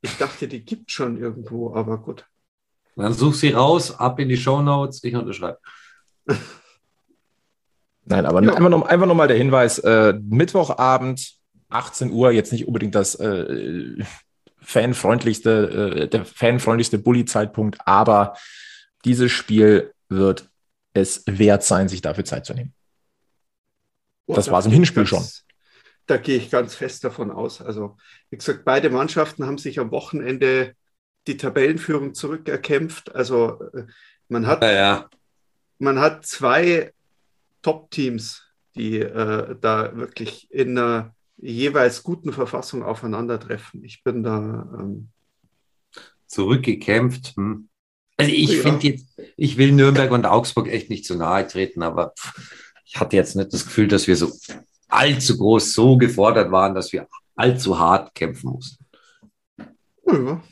Ich dachte, die gibt schon irgendwo, aber gut.
Dann such sie raus, ab in die Show Notes, ich unterschreibe.
Nein, aber ja. einfach, noch, einfach nochmal der Hinweis: äh, Mittwochabend, 18 Uhr, jetzt nicht unbedingt das äh, fanfreundlichste, äh, der fanfreundlichste Bully-Zeitpunkt, aber dieses Spiel wird es wert sein, sich dafür Zeit zu nehmen. Oh, das war es im Hinspiel ganz, schon.
Da gehe ich ganz fest davon aus. Also, wie gesagt, beide Mannschaften haben sich am Wochenende die Tabellenführung zurückerkämpft. Also, äh, man hat,
ja, ja.
man hat zwei Top-Teams, die äh, da wirklich in einer jeweils guten Verfassung aufeinandertreffen. Ich bin da. Ähm,
Zurückgekämpft. Hm. Also ich ja. finde jetzt, ich will Nürnberg und Augsburg echt nicht zu nahe treten, aber ich hatte jetzt nicht das Gefühl, dass wir so allzu groß so gefordert waren, dass wir allzu hart kämpfen mussten.
Ja.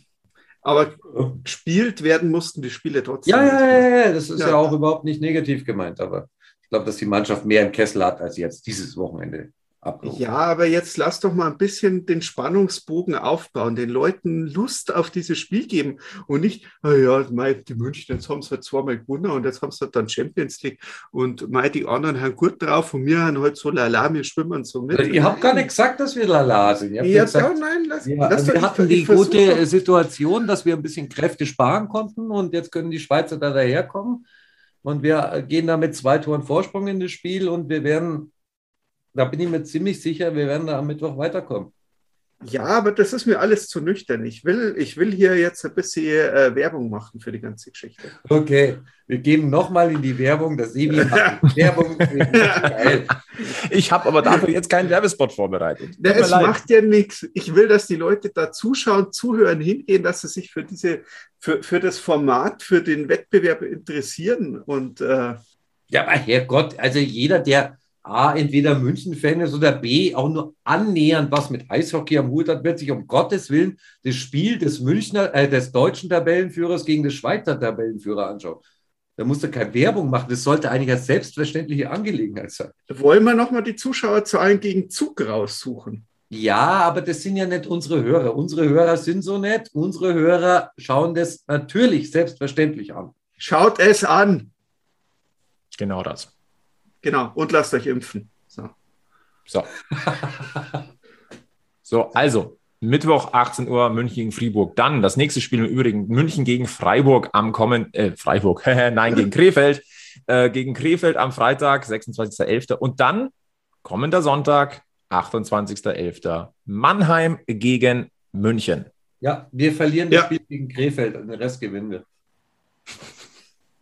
Aber gespielt werden mussten die Spiele trotzdem.
Ja, ja, ja, ja, das ist ja. ja auch überhaupt nicht negativ gemeint, aber ich glaube, dass die Mannschaft mehr im Kessel hat als jetzt dieses Wochenende
abgerufen. Ja, aber jetzt lass doch mal ein bisschen den Spannungsbogen aufbauen, den Leuten Lust auf dieses Spiel geben und nicht, oh ja, mei, die München, jetzt haben sie halt zweimal gewonnen und jetzt haben sie halt dann Champions League und mei, die anderen haben gut drauf und wir haben halt so lala, wir schwimmen so mit.
Ihr habt gar nicht gesagt, dass wir lala sind.
Ja, gesagt, ja, nein, lass,
ja, lass wir hatten die gute Situation, dass wir ein bisschen Kräfte sparen konnten und jetzt können die Schweizer da daherkommen. Und wir gehen da mit zwei Toren Vorsprung in das Spiel und wir werden da bin ich mir ziemlich sicher, wir werden da am Mittwoch weiterkommen.
Ja, aber das ist mir alles zu nüchtern. Ich will, ich will hier jetzt ein bisschen äh, Werbung machen für die ganze Geschichte.
Okay, wir gehen nochmal in die Werbung. Das Sebi macht Werbung.
Ich habe aber dafür jetzt keinen Werbespot vorbereitet.
Na, es leid. macht ja nichts. Ich will, dass die Leute da zuschauen, zuhören, hingehen, dass sie sich für diese, für, für das Format, für den Wettbewerb interessieren. Und äh,
ja, aber Herrgott, also jeder, der A, entweder München-Fan ist oder B, auch nur annähernd was mit Eishockey am Hut hat, wird sich um Gottes Willen das Spiel des Münchner, äh, des deutschen Tabellenführers gegen des Schweizer Tabellenführer anschauen. Da musst du keine Werbung machen. Das sollte eigentlich eine selbstverständliche Angelegenheit sein.
Wollen wir nochmal die Zuschauerzahlen gegen Zug raussuchen?
Ja, aber das sind ja nicht unsere Hörer. Unsere Hörer sind so nett. Unsere Hörer schauen das natürlich selbstverständlich an.
Schaut es an.
Genau das.
Genau, und lasst euch impfen. So.
So, so also Mittwoch 18 Uhr München gegen Fribourg. Dann das nächste Spiel im Übrigen München gegen Freiburg am kommen äh, Freiburg, nein, gegen Krefeld. Äh, gegen Krefeld am Freitag, 26.11. Und dann kommender Sonntag, 28.11. Mannheim gegen München.
Ja, wir verlieren ja. das Spiel gegen Krefeld und den Rest gewinnen wir.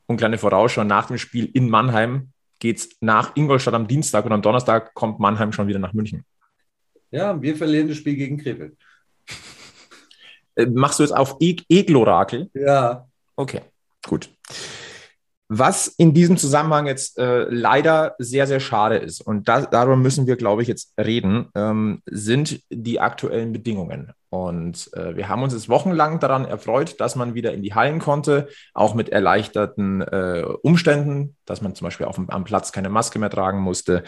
Und kleine Vorausschau nach dem Spiel in Mannheim geht es nach Ingolstadt am Dienstag und am Donnerstag kommt Mannheim schon wieder nach München.
Ja, wir verlieren das Spiel gegen Krefeld.
Äh, machst du jetzt auf e Eglorakel?
Ja.
Okay, gut. Was in diesem Zusammenhang jetzt äh, leider sehr, sehr schade ist, und da, darüber müssen wir, glaube ich, jetzt reden, ähm, sind die aktuellen Bedingungen. Und äh, wir haben uns jetzt wochenlang daran erfreut, dass man wieder in die Hallen konnte, auch mit erleichterten äh, Umständen, dass man zum Beispiel auf am Platz keine Maske mehr tragen musste.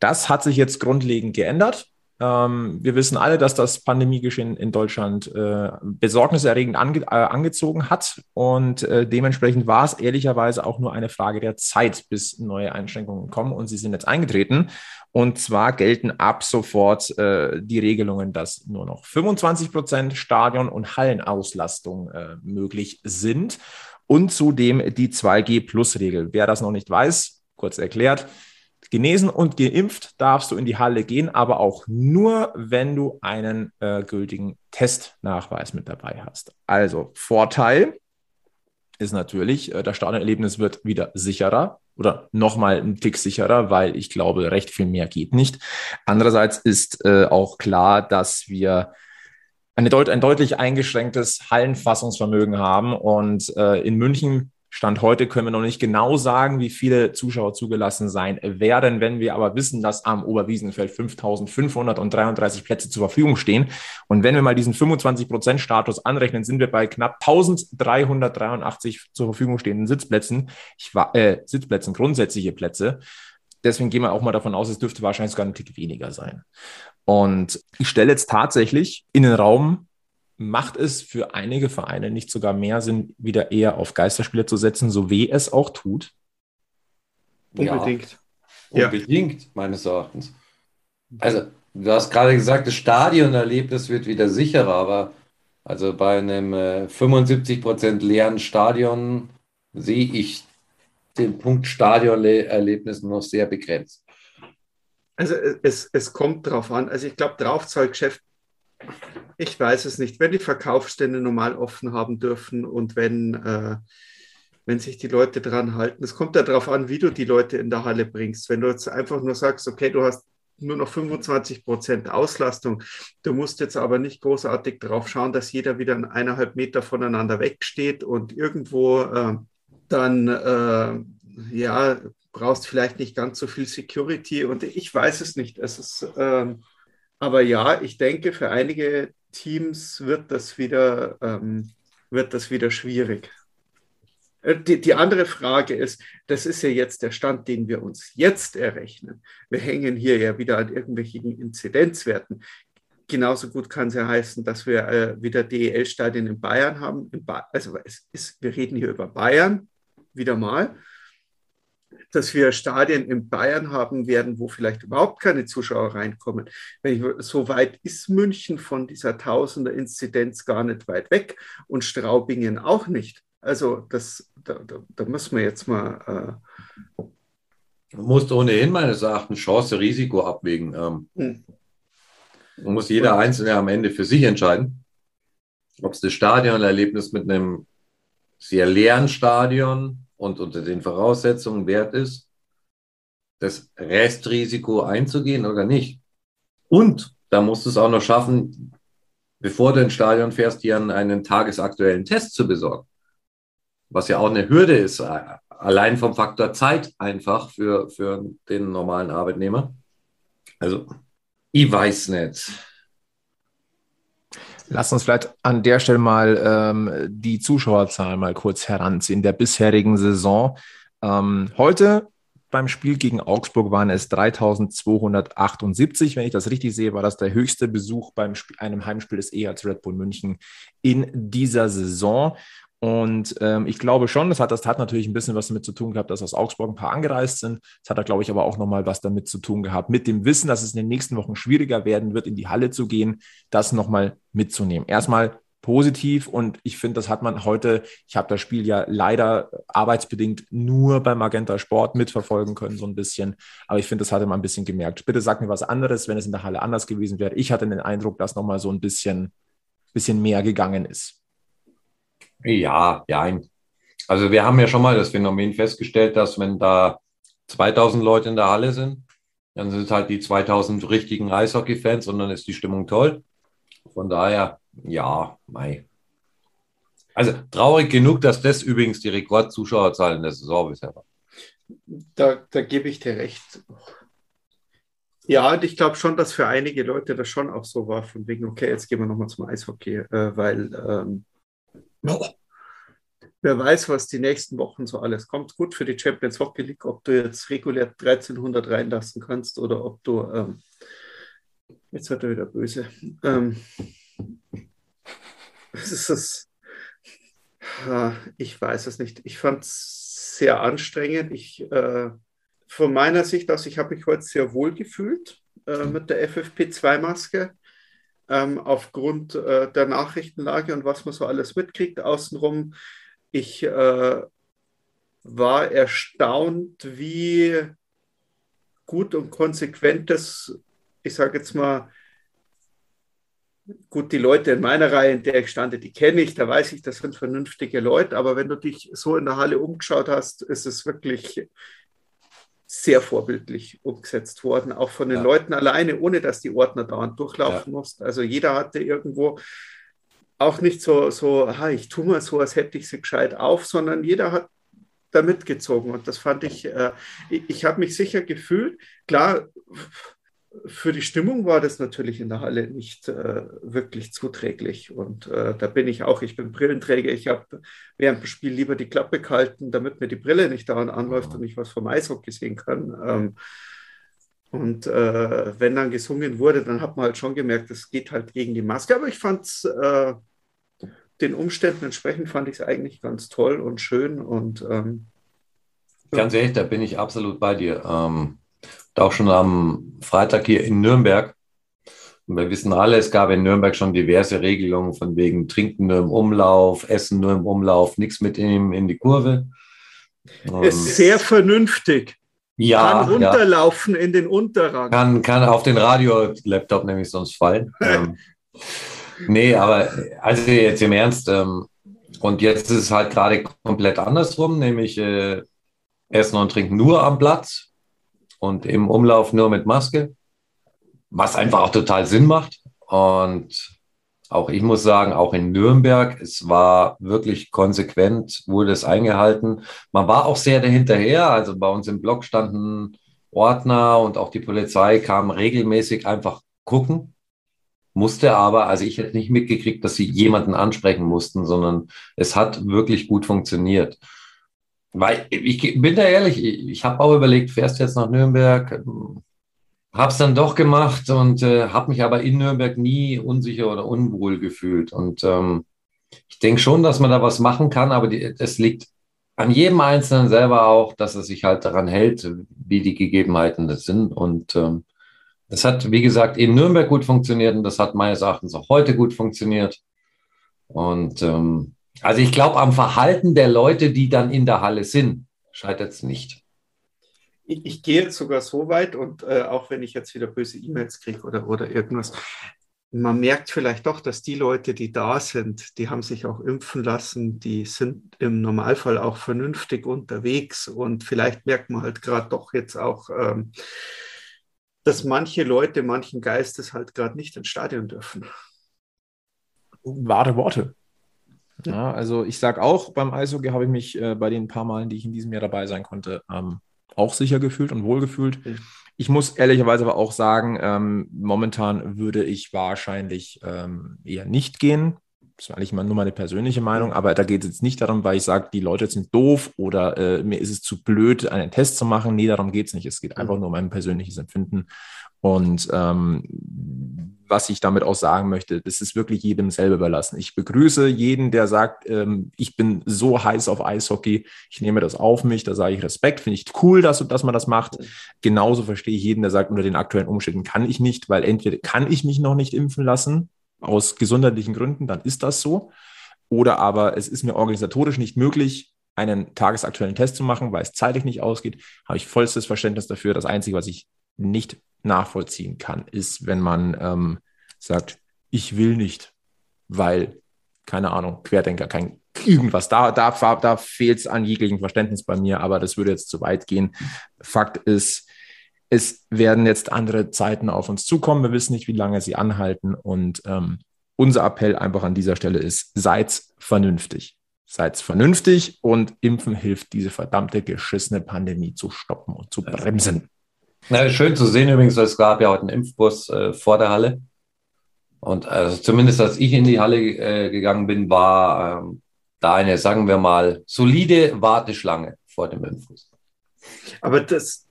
Das hat sich jetzt grundlegend geändert. Ähm, wir wissen alle, dass das Pandemiegeschehen in Deutschland äh, besorgniserregend ange äh, angezogen hat und äh, dementsprechend war es ehrlicherweise auch nur eine Frage der Zeit, bis neue Einschränkungen kommen und sie sind jetzt eingetreten. Und zwar gelten ab sofort äh, die Regelungen, dass nur noch 25 Prozent Stadion- und Hallenauslastung äh, möglich sind und zudem die 2G-Plus-Regel. Wer das noch nicht weiß, kurz erklärt, Genesen und geimpft darfst du in die Halle gehen, aber auch nur, wenn du einen äh, gültigen Testnachweis mit dabei hast. Also Vorteil ist natürlich, äh, das Stadionerlebnis wird wieder sicherer oder nochmal ein Tick sicherer, weil ich glaube, recht viel mehr geht nicht. Andererseits ist äh, auch klar, dass wir eine deut ein deutlich eingeschränktes Hallenfassungsvermögen haben und äh, in München Stand heute können wir noch nicht genau sagen, wie viele Zuschauer zugelassen sein werden. Wenn wir aber wissen, dass am Oberwiesenfeld 5.533 Plätze zur Verfügung stehen und wenn wir mal diesen 25-Prozent-Status anrechnen, sind wir bei knapp 1.383 zur Verfügung stehenden Sitzplätzen, ich war, äh, Sitzplätzen, grundsätzliche Plätze. Deswegen gehen wir auch mal davon aus, es dürfte wahrscheinlich sogar ein Tick weniger sein. Und ich stelle jetzt tatsächlich in den Raum, macht es für einige Vereine nicht sogar mehr Sinn, wieder eher auf Geisterspiele zu setzen, so wie es auch tut?
Unbedingt.
Ja, unbedingt, ja. meines Erachtens. Also, du hast gerade gesagt, das Stadionerlebnis wird wieder sicherer, aber also bei einem äh, 75% leeren Stadion sehe ich den Punkt Stadionerlebnis noch sehr begrenzt.
Also es, es kommt drauf an. Also ich glaube, Draufzahlgeschäft ich weiß es nicht. Wenn die Verkaufsstände normal offen haben dürfen und wenn, äh, wenn sich die Leute dran halten, es kommt ja darauf an, wie du die Leute in der Halle bringst. Wenn du jetzt einfach nur sagst, okay, du hast nur noch 25 Prozent Auslastung. Du musst jetzt aber nicht großartig darauf schauen, dass jeder wieder eineinhalb Meter voneinander wegsteht und irgendwo äh, dann, äh, ja, brauchst vielleicht nicht ganz so viel Security und ich weiß es nicht. Es ist, äh, aber ja, ich denke, für einige Teams wird das wieder, ähm, wird das wieder schwierig. Äh, die, die andere Frage ist, das ist ja jetzt der Stand, den wir uns jetzt errechnen. Wir hängen hier ja wieder an irgendwelchen Inzidenzwerten. Genauso gut kann es ja heißen, dass wir äh, wieder DEL-Stadien in Bayern haben. In ba also es ist, wir reden hier über Bayern wieder mal dass wir Stadien in Bayern haben werden, wo vielleicht überhaupt keine Zuschauer reinkommen. Ich, so weit ist München von dieser Tausender-Inzidenz gar nicht weit weg und Straubingen auch nicht. Also das, da, da, da müssen wir jetzt mal.
Äh du musst ohnehin meines Erachtens Chance-Risiko abwägen. Ähm, hm. muss jeder und, Einzelne am Ende für sich entscheiden, ob es das Stadionerlebnis mit einem sehr leeren Stadion und unter den Voraussetzungen wert ist, das Restrisiko einzugehen oder nicht. Und da musst du es auch noch schaffen, bevor du ins Stadion fährst, dir einen tagesaktuellen Test zu besorgen. Was ja auch eine Hürde ist, allein vom Faktor Zeit einfach für, für den normalen Arbeitnehmer. Also, ich weiß nicht.
Lass uns vielleicht an der Stelle mal ähm, die Zuschauerzahl mal kurz heranziehen der bisherigen Saison. Ähm, heute beim Spiel gegen Augsburg waren es 3278. Wenn ich das richtig sehe, war das der höchste Besuch beim Spiel, einem Heimspiel des EHC Red Bull München in dieser Saison. Und ähm, ich glaube schon, das hat, das hat natürlich ein bisschen was damit zu tun gehabt, dass aus Augsburg ein paar angereist sind. Das hat da, glaube ich, aber auch nochmal was damit zu tun gehabt, mit dem Wissen, dass es in den nächsten Wochen schwieriger werden wird, in die Halle zu gehen, das nochmal mitzunehmen. Erstmal positiv und ich finde, das hat man heute, ich habe das Spiel ja leider arbeitsbedingt nur bei Magenta Sport mitverfolgen können, so ein bisschen, aber ich finde, das hatte man ein bisschen gemerkt. Bitte sag mir was anderes, wenn es in der Halle anders gewesen wäre. Ich hatte den Eindruck, dass nochmal so ein bisschen, bisschen mehr gegangen ist.
Ja, ja. Also wir haben ja schon mal das Phänomen festgestellt, dass wenn da 2000 Leute in der Halle sind, dann sind es halt die 2000 richtigen Eishockey-Fans und dann ist die Stimmung toll. Von daher, ja, mei. Also traurig genug, dass das übrigens die Rekordzuschauerzahl in der Saison bisher war.
Da, da gebe ich dir recht. Ja, und ich glaube schon, dass für einige Leute das schon auch so war, von wegen, okay, jetzt gehen wir nochmal zum Eishockey, äh, weil ähm, Wer weiß, was die nächsten Wochen so alles kommt. Gut für die Champions Hockey League, ob du jetzt regulär 1300 reinlassen kannst oder ob du, ähm, jetzt wird er wieder böse. Ähm, es ist das, äh, ich weiß es nicht. Ich fand es sehr anstrengend. Ich, äh, von meiner Sicht aus, ich habe mich heute sehr wohl gefühlt äh, mit der FFP2-Maske ähm, aufgrund äh, der Nachrichtenlage und was man so alles mitkriegt außenrum. Ich äh, war erstaunt, wie gut und konsequent das, ich sage jetzt mal, gut, die Leute in meiner Reihe, in der ich stande, die kenne ich, da weiß ich, das sind vernünftige Leute, aber wenn du dich so in der Halle umgeschaut hast, ist es wirklich sehr vorbildlich umgesetzt worden, auch von den ja. Leuten alleine, ohne dass die Ordner dauernd durchlaufen ja. mussten. Also jeder hatte irgendwo auch nicht so, so aha, ich tue mal so, als hätte ich sie gescheit auf, sondern jeder hat da mitgezogen. Und das fand ich, äh, ich, ich habe mich sicher gefühlt. Klar, für die Stimmung war das natürlich in der Halle nicht äh, wirklich zuträglich. Und äh, da bin ich auch, ich bin Brillenträger. Ich habe während dem Spiel lieber die Klappe gehalten, damit mir die Brille nicht dauernd anläuft und ich was vom Eishockey sehen kann. Ähm, und äh, wenn dann gesungen wurde, dann hat man halt schon gemerkt, es geht halt gegen die Maske. Aber ich fand es äh, den Umständen entsprechend, fand ich es eigentlich ganz toll und schön. Und ähm,
ganz ehrlich, da bin ich absolut bei dir. Ähm auch schon am Freitag hier in Nürnberg. Und wir wissen alle, es gab in Nürnberg schon diverse Regelungen von wegen Trinken nur im Umlauf, Essen nur im Umlauf, nichts mit ihm in die Kurve.
Ist sehr vernünftig.
Ja,
kann runterlaufen ja. in den Unterrang.
Kann, kann auf den Radio-Laptop nämlich sonst fallen. ähm, nee, aber also jetzt im Ernst. Ähm, und jetzt ist es halt gerade komplett andersrum, nämlich äh, Essen und Trinken nur am Platz und im Umlauf nur mit Maske, was einfach auch total Sinn macht. Und auch ich muss sagen, auch in Nürnberg, es war wirklich konsequent, wurde es eingehalten. Man war auch sehr dahinterher. Also bei uns im Blog standen Ordner und auch die Polizei kam regelmäßig einfach gucken, musste aber, also ich hätte nicht mitgekriegt, dass sie jemanden ansprechen mussten, sondern es hat wirklich gut funktioniert. Weil ich bin da ehrlich, ich habe auch überlegt, fährst du jetzt nach Nürnberg? Habe es dann doch gemacht und äh, habe mich aber in Nürnberg nie unsicher oder unwohl gefühlt. Und ähm, ich denke schon, dass man da was machen kann, aber es liegt an jedem Einzelnen selber auch, dass er sich halt daran hält, wie die Gegebenheiten das sind. Und ähm, das hat, wie gesagt, in Nürnberg gut funktioniert und das hat meines Erachtens auch heute gut funktioniert. Und ähm, also ich glaube, am Verhalten der Leute, die dann in der Halle sind, scheitert es nicht.
Ich, ich, gehe jetzt sogar so weit und äh, auch wenn ich jetzt wieder böse E-Mails kriege oder, oder irgendwas, man merkt vielleicht doch, dass die Leute, die da sind, die haben sich auch impfen lassen, die sind im Normalfall auch vernünftig unterwegs und vielleicht merkt man halt gerade doch jetzt auch, ähm, dass manche Leute manchen Geistes halt gerade nicht ins Stadion dürfen.
Wahre Worte. Ja, also ich sage auch, beim Eishockey habe ich mich äh, bei den paar Malen, die ich in diesem Jahr dabei sein konnte, ähm, auch sicher gefühlt und wohl gefühlt. Ich muss ehrlicherweise aber auch sagen, ähm, momentan würde ich wahrscheinlich ähm, eher nicht gehen. Das ist eigentlich nur meine persönliche Meinung, aber da geht es jetzt nicht darum, weil ich sage, die Leute sind doof oder äh, mir ist es zu blöd, einen Test zu machen. Nee, darum geht es nicht. Es geht einfach nur um mein persönliches Empfinden. Und ähm, was ich damit auch sagen möchte, das ist wirklich jedem selber überlassen. Ich begrüße jeden, der sagt, ähm, ich bin so heiß auf Eishockey, ich nehme das auf mich, da sage ich Respekt, finde ich cool, dass, dass man das macht. Genauso verstehe ich jeden, der sagt, unter den aktuellen Umständen kann ich nicht, weil entweder kann ich mich noch nicht impfen lassen, aus gesundheitlichen Gründen, dann ist das so. Oder aber es ist mir organisatorisch nicht möglich, einen tagesaktuellen Test zu machen, weil es zeitlich nicht ausgeht, habe ich vollstes Verständnis dafür. Das Einzige, was ich nicht nachvollziehen kann, ist, wenn man ähm, sagt, ich will nicht, weil, keine Ahnung, Querdenker, kein irgendwas. Da, da, da fehlt es an jeglichem Verständnis bei mir, aber das würde jetzt zu weit gehen. Fakt ist, es werden jetzt andere Zeiten auf uns zukommen. Wir wissen nicht, wie lange sie anhalten. Und ähm, unser Appell einfach an dieser Stelle ist, seid vernünftig. Seid vernünftig und Impfen hilft, diese verdammte geschissene Pandemie zu stoppen und zu bremsen.
Na, schön zu sehen übrigens, es gab ja heute einen Impfbus äh, vor der Halle. Und also zumindest als ich in die Halle äh, gegangen bin, war ähm, da eine, sagen wir mal, solide Warteschlange vor dem Impfbus.
Aber das,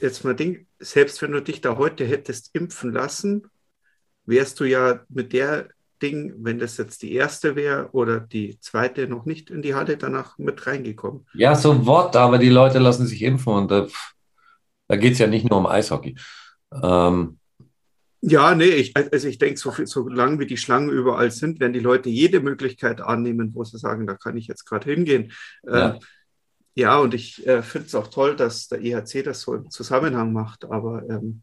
jetzt mal Ding, selbst wenn du dich da heute hättest impfen lassen, wärst du ja mit der Ding, wenn das jetzt die erste wäre oder die zweite noch nicht in die Halle danach mit reingekommen.
Ja, so Wort, aber die Leute lassen sich impfen und äh, da geht es ja nicht nur um Eishockey. Ähm,
ja, nee, ich, also ich denke, so, so lange wie die Schlangen überall sind, werden die Leute jede Möglichkeit annehmen, wo sie sagen, da kann ich jetzt gerade hingehen. Ja. Äh, ja, und ich äh, finde es auch toll, dass der EHC das so im Zusammenhang macht, aber ähm,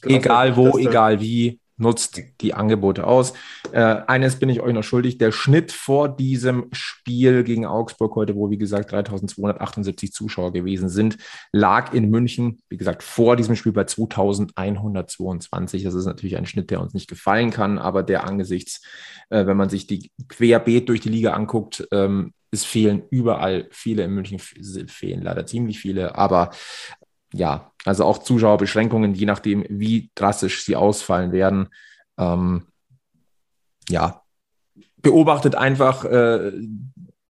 glaub, egal wo, egal wie, nutzt die Angebote aus. Äh, eines bin ich euch noch schuldig. Der Schnitt vor diesem Spiel gegen Augsburg heute, wo wie gesagt 3278 Zuschauer gewesen sind, lag in München, wie gesagt, vor diesem Spiel bei 2122. Das ist natürlich ein Schnitt, der uns nicht gefallen kann, aber der angesichts, äh, wenn man sich die querbeet durch die Liga anguckt, ähm, es fehlen überall viele in München, fehlen leider ziemlich viele, aber ja, also auch Zuschauerbeschränkungen, je nachdem, wie drastisch sie ausfallen werden. Ähm, ja, beobachtet einfach, äh,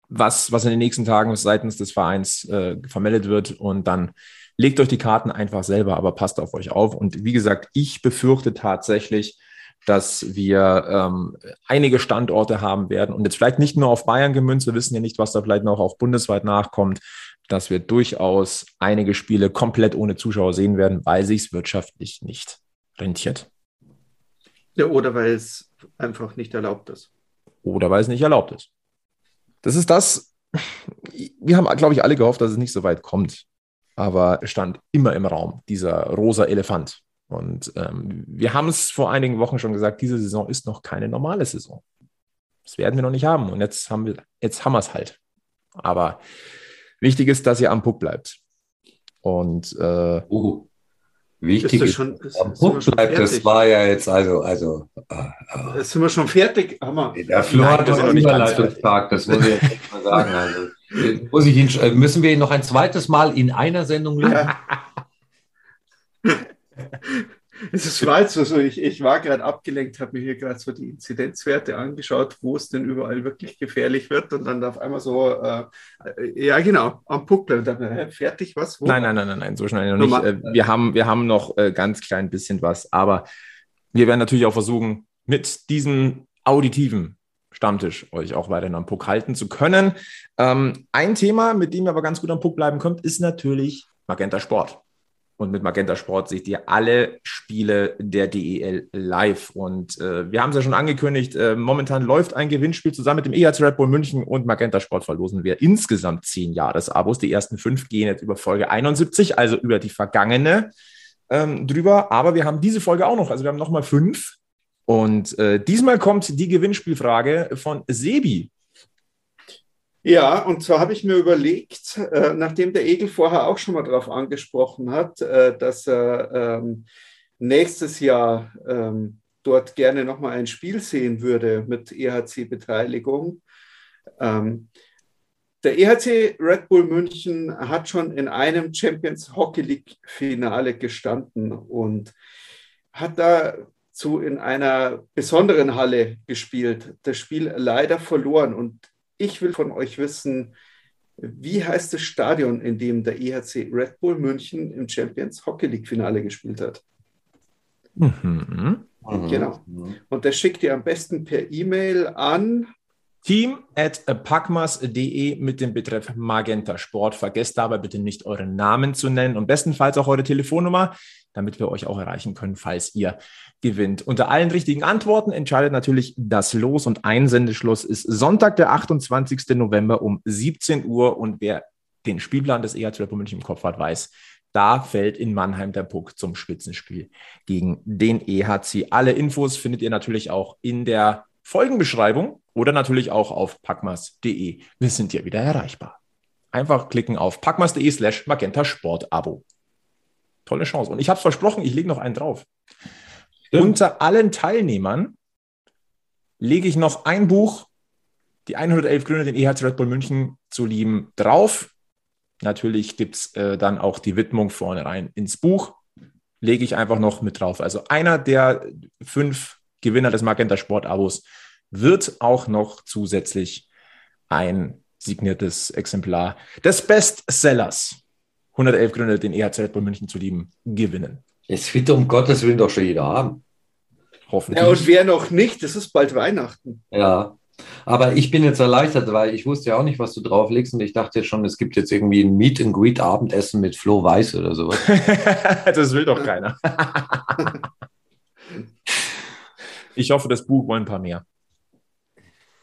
was, was in den nächsten Tagen seitens des Vereins äh, vermeldet wird und dann legt euch die Karten einfach selber, aber passt auf euch auf. Und wie gesagt, ich befürchte tatsächlich, dass wir ähm, einige Standorte haben werden und jetzt vielleicht nicht nur auf Bayern gemünzt, wir wissen ja nicht, was da vielleicht noch auch bundesweit nachkommt, dass wir durchaus einige Spiele komplett ohne Zuschauer sehen werden, weil sich es wirtschaftlich nicht rentiert.
Ja, oder weil es einfach nicht erlaubt ist.
Oder weil es nicht erlaubt ist. Das ist das. Wir haben, glaube ich, alle gehofft, dass es nicht so weit kommt. Aber es stand immer im Raum, dieser rosa Elefant. Und ähm, wir haben es vor einigen Wochen schon gesagt, diese Saison ist noch keine normale Saison. Das werden wir noch nicht haben. Und jetzt haben wir, jetzt haben wir es halt. Aber Wichtig ist, dass ihr am Puck bleibt. Und äh,
uh, wichtig ist, schon, ist am Puck bleibt, das war ja jetzt also, also
äh, äh. Jetzt sind wir schon fertig. Hammer.
Der Flo hat das noch nicht Überleitungstag, das muss ich jetzt mal sagen. Also, muss ich ihn, äh, müssen wir ihn noch ein zweites Mal in einer Sendung lösen?
Es war jetzt so, so ich, ich war gerade abgelenkt, habe mir hier gerade so die Inzidenzwerte angeschaut, wo es denn überall wirklich gefährlich wird und dann auf einmal so, äh, ja genau, am Puckler. Und dann, äh, fertig, was?
Wo? Nein, nein, nein, nein, nein, so schnell noch nicht. Äh, wir, haben, wir haben noch äh, ganz klein bisschen was, aber wir werden natürlich auch versuchen, mit diesem auditiven Stammtisch euch auch weiterhin am Puck halten zu können. Ähm, ein Thema, mit dem ihr aber ganz gut am Puck bleiben könnt, ist natürlich Magenta Sport. Und mit Magenta Sport seht ihr alle Spiele der DEL live. Und äh, wir haben es ja schon angekündigt, äh, momentan läuft ein Gewinnspiel zusammen mit dem EHC Red Bull München und Magenta Sport verlosen wir insgesamt zehn Jahresabos. Die ersten fünf gehen jetzt über Folge 71, also über die vergangene ähm, drüber. Aber wir haben diese Folge auch noch, also wir haben nochmal fünf. Und äh, diesmal kommt die Gewinnspielfrage von Sebi.
Ja, und zwar habe ich mir überlegt, äh, nachdem der Egel vorher auch schon mal darauf angesprochen hat, äh, dass er ähm, nächstes Jahr ähm, dort gerne nochmal ein Spiel sehen würde mit EHC-Beteiligung. Ähm, der EHC Red Bull München hat schon in einem Champions Hockey League Finale gestanden und hat dazu in einer besonderen Halle gespielt. Das Spiel leider verloren und ich will von euch wissen, wie heißt das Stadion, in dem der EHC Red Bull München im Champions Hockey League Finale gespielt hat? Mhm. Genau. Und das schickt ihr am besten per E-Mail an
Team at packmas.de mit dem Betreff Magenta Sport. Vergesst dabei bitte nicht euren Namen zu nennen und bestenfalls auch eure Telefonnummer, damit wir euch auch erreichen können, falls ihr gewinnt. Unter allen richtigen Antworten entscheidet natürlich das Los und Einsendeschluss ist Sonntag, der 28. November um 17 Uhr und wer den Spielplan des EHC Red München im Kopf hat, weiß, da fällt in Mannheim der Puck zum Spitzenspiel gegen den EHC. Alle Infos findet ihr natürlich auch in der Folgenbeschreibung oder natürlich auch auf packmas.de. Wir sind hier wieder erreichbar. Einfach klicken auf packmas.de slash magenta Sport Abo. Tolle Chance. Und ich habe es versprochen, ich lege noch einen drauf. Stimmt. Unter allen Teilnehmern lege ich noch ein Buch, die 111 Gründe, den EHC Red Bull München zu lieben, drauf. Natürlich gibt es äh, dann auch die Widmung vorne rein ins Buch. Lege ich einfach noch mit drauf. Also einer der fünf Gewinner des Magenta Sport Abos wird auch noch zusätzlich ein signiertes Exemplar des Bestsellers 111 Gründe, den EHZ Bull München zu lieben, gewinnen.
Es wird um Gottes Willen doch schon jeder haben.
Hoffentlich. Ja, und wer noch nicht, es ist bald Weihnachten.
Ja, aber ich bin jetzt erleichtert, weil ich wusste ja auch nicht, was du drauflegst und ich dachte jetzt schon, es gibt jetzt irgendwie ein Meet and Greet Abendessen mit Flo Weiß oder sowas.
das will doch keiner. ich hoffe, das Buch wollen ein paar mehr.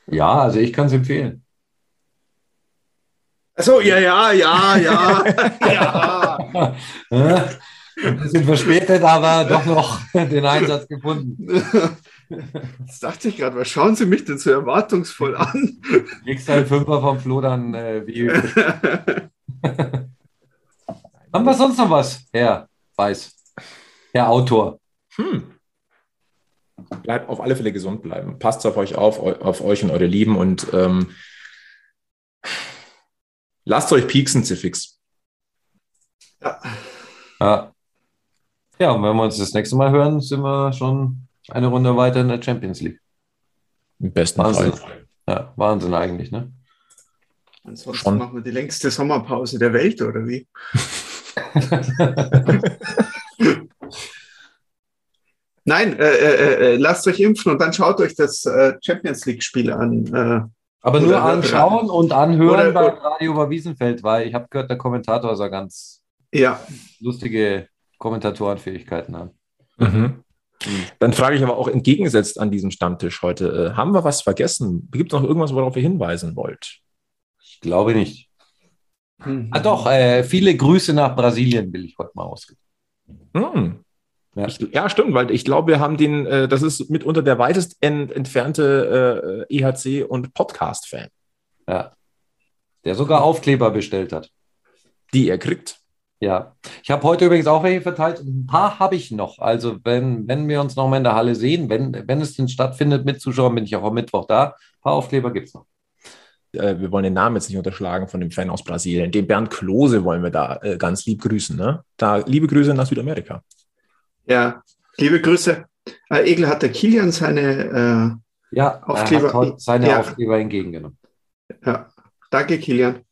Ja, also ich kann es empfehlen.
Achso, ja, ja, ja, ja. ja.
Ein bisschen verspätet, aber doch noch den Einsatz gefunden.
Jetzt dachte ich gerade, was schauen Sie mich denn so erwartungsvoll an?
Nächster halt Fünfer vom Flo dann äh, wie Haben wir sonst noch was, Herr Weiß? Herr Autor. Hm
bleibt auf alle Fälle gesund bleiben. Passt auf euch auf, auf euch und eure Lieben und ähm, lasst euch pieksen, Zifix.
Ja. ja. Ja, und wenn wir uns das nächste Mal hören, sind wir schon eine Runde weiter in der Champions League.
Im besten
Wahnsinn. Fall. Ja, Wahnsinn eigentlich, ne?
Ansonsten schon. machen wir die längste Sommerpause der Welt, oder wie? Nein, äh, äh, äh, lasst euch impfen und dann schaut euch das äh, Champions League-Spiel an.
Aber nur anschauen und anhören bei Radio über Wiesenfeld, weil ich habe gehört, der Kommentator soll ganz
ja.
lustige Kommentatorenfähigkeiten haben.
Mhm. Dann frage ich aber auch entgegengesetzt an diesem Stammtisch heute, äh, haben wir was vergessen? Gibt es noch irgendwas, worauf ihr hinweisen wollt?
Ich glaube nicht. Mhm. Ah doch, äh, viele Grüße nach Brasilien will ich heute mal ausgeben.
Mhm. Ja. Ich, ja, stimmt, weil ich glaube, wir haben den, äh, das ist mitunter der weitest ent, entfernte äh, EHC- und Podcast-Fan.
Ja. Der sogar Aufkleber bestellt hat.
Die er kriegt.
Ja. Ich habe heute übrigens auch welche verteilt. Ein paar habe ich noch. Also, wenn, wenn wir uns noch mal in der Halle sehen, wenn, wenn es denn stattfindet mit Zuschauern, bin ich auch am Mittwoch da. Ein paar Aufkleber gibt es noch
äh, wir wollen den Namen jetzt nicht unterschlagen von dem Fan aus Brasilien. Den Bernd Klose wollen wir da äh, ganz lieb grüßen. Ne? Da liebe Grüße nach Südamerika.
Ja, Liebe Grüße. Äh, Egel hat der Kilian seine
äh, ja, Aufkleber, er hat seine ja. Aufkleber entgegengenommen.
Ja, danke Kilian.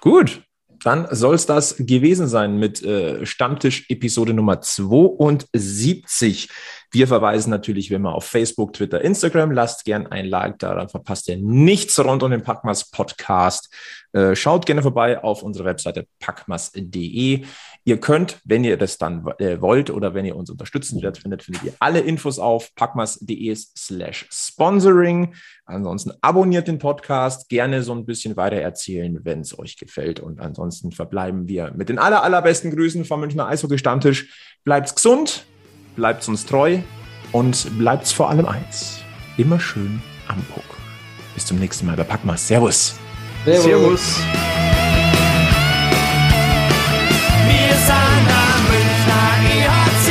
Gut, dann soll es das gewesen sein mit äh, Stammtisch Episode Nummer 72. Wir verweisen natürlich wie immer auf Facebook, Twitter, Instagram. Lasst gern ein Like da, dann verpasst ihr nichts rund um den Packmas Podcast. Äh, schaut gerne vorbei auf unsere Webseite packmas.de. Ihr könnt, wenn ihr das dann äh, wollt oder wenn ihr uns unterstützen werdet, findet, findet ihr alle Infos auf packmas.de slash sponsoring. Ansonsten abonniert den Podcast, gerne so ein bisschen weiter erzählen, wenn es euch gefällt. Und ansonsten verbleiben wir mit den aller, allerbesten Grüßen vom Münchner Eishockey Stammtisch. Bleibt's gesund, bleibt's uns treu und bleibt's vor allem eins. Immer schön am Puck. Bis zum nächsten Mal bei Packmas. Servus.
Servus. Servus.
Wir sind am Münchner EHC,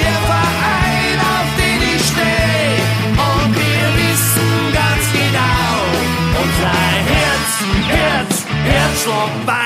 der Verein, auf den ich stehe. Und wir wissen ganz genau, unser Herz, Herz, Herzschlag.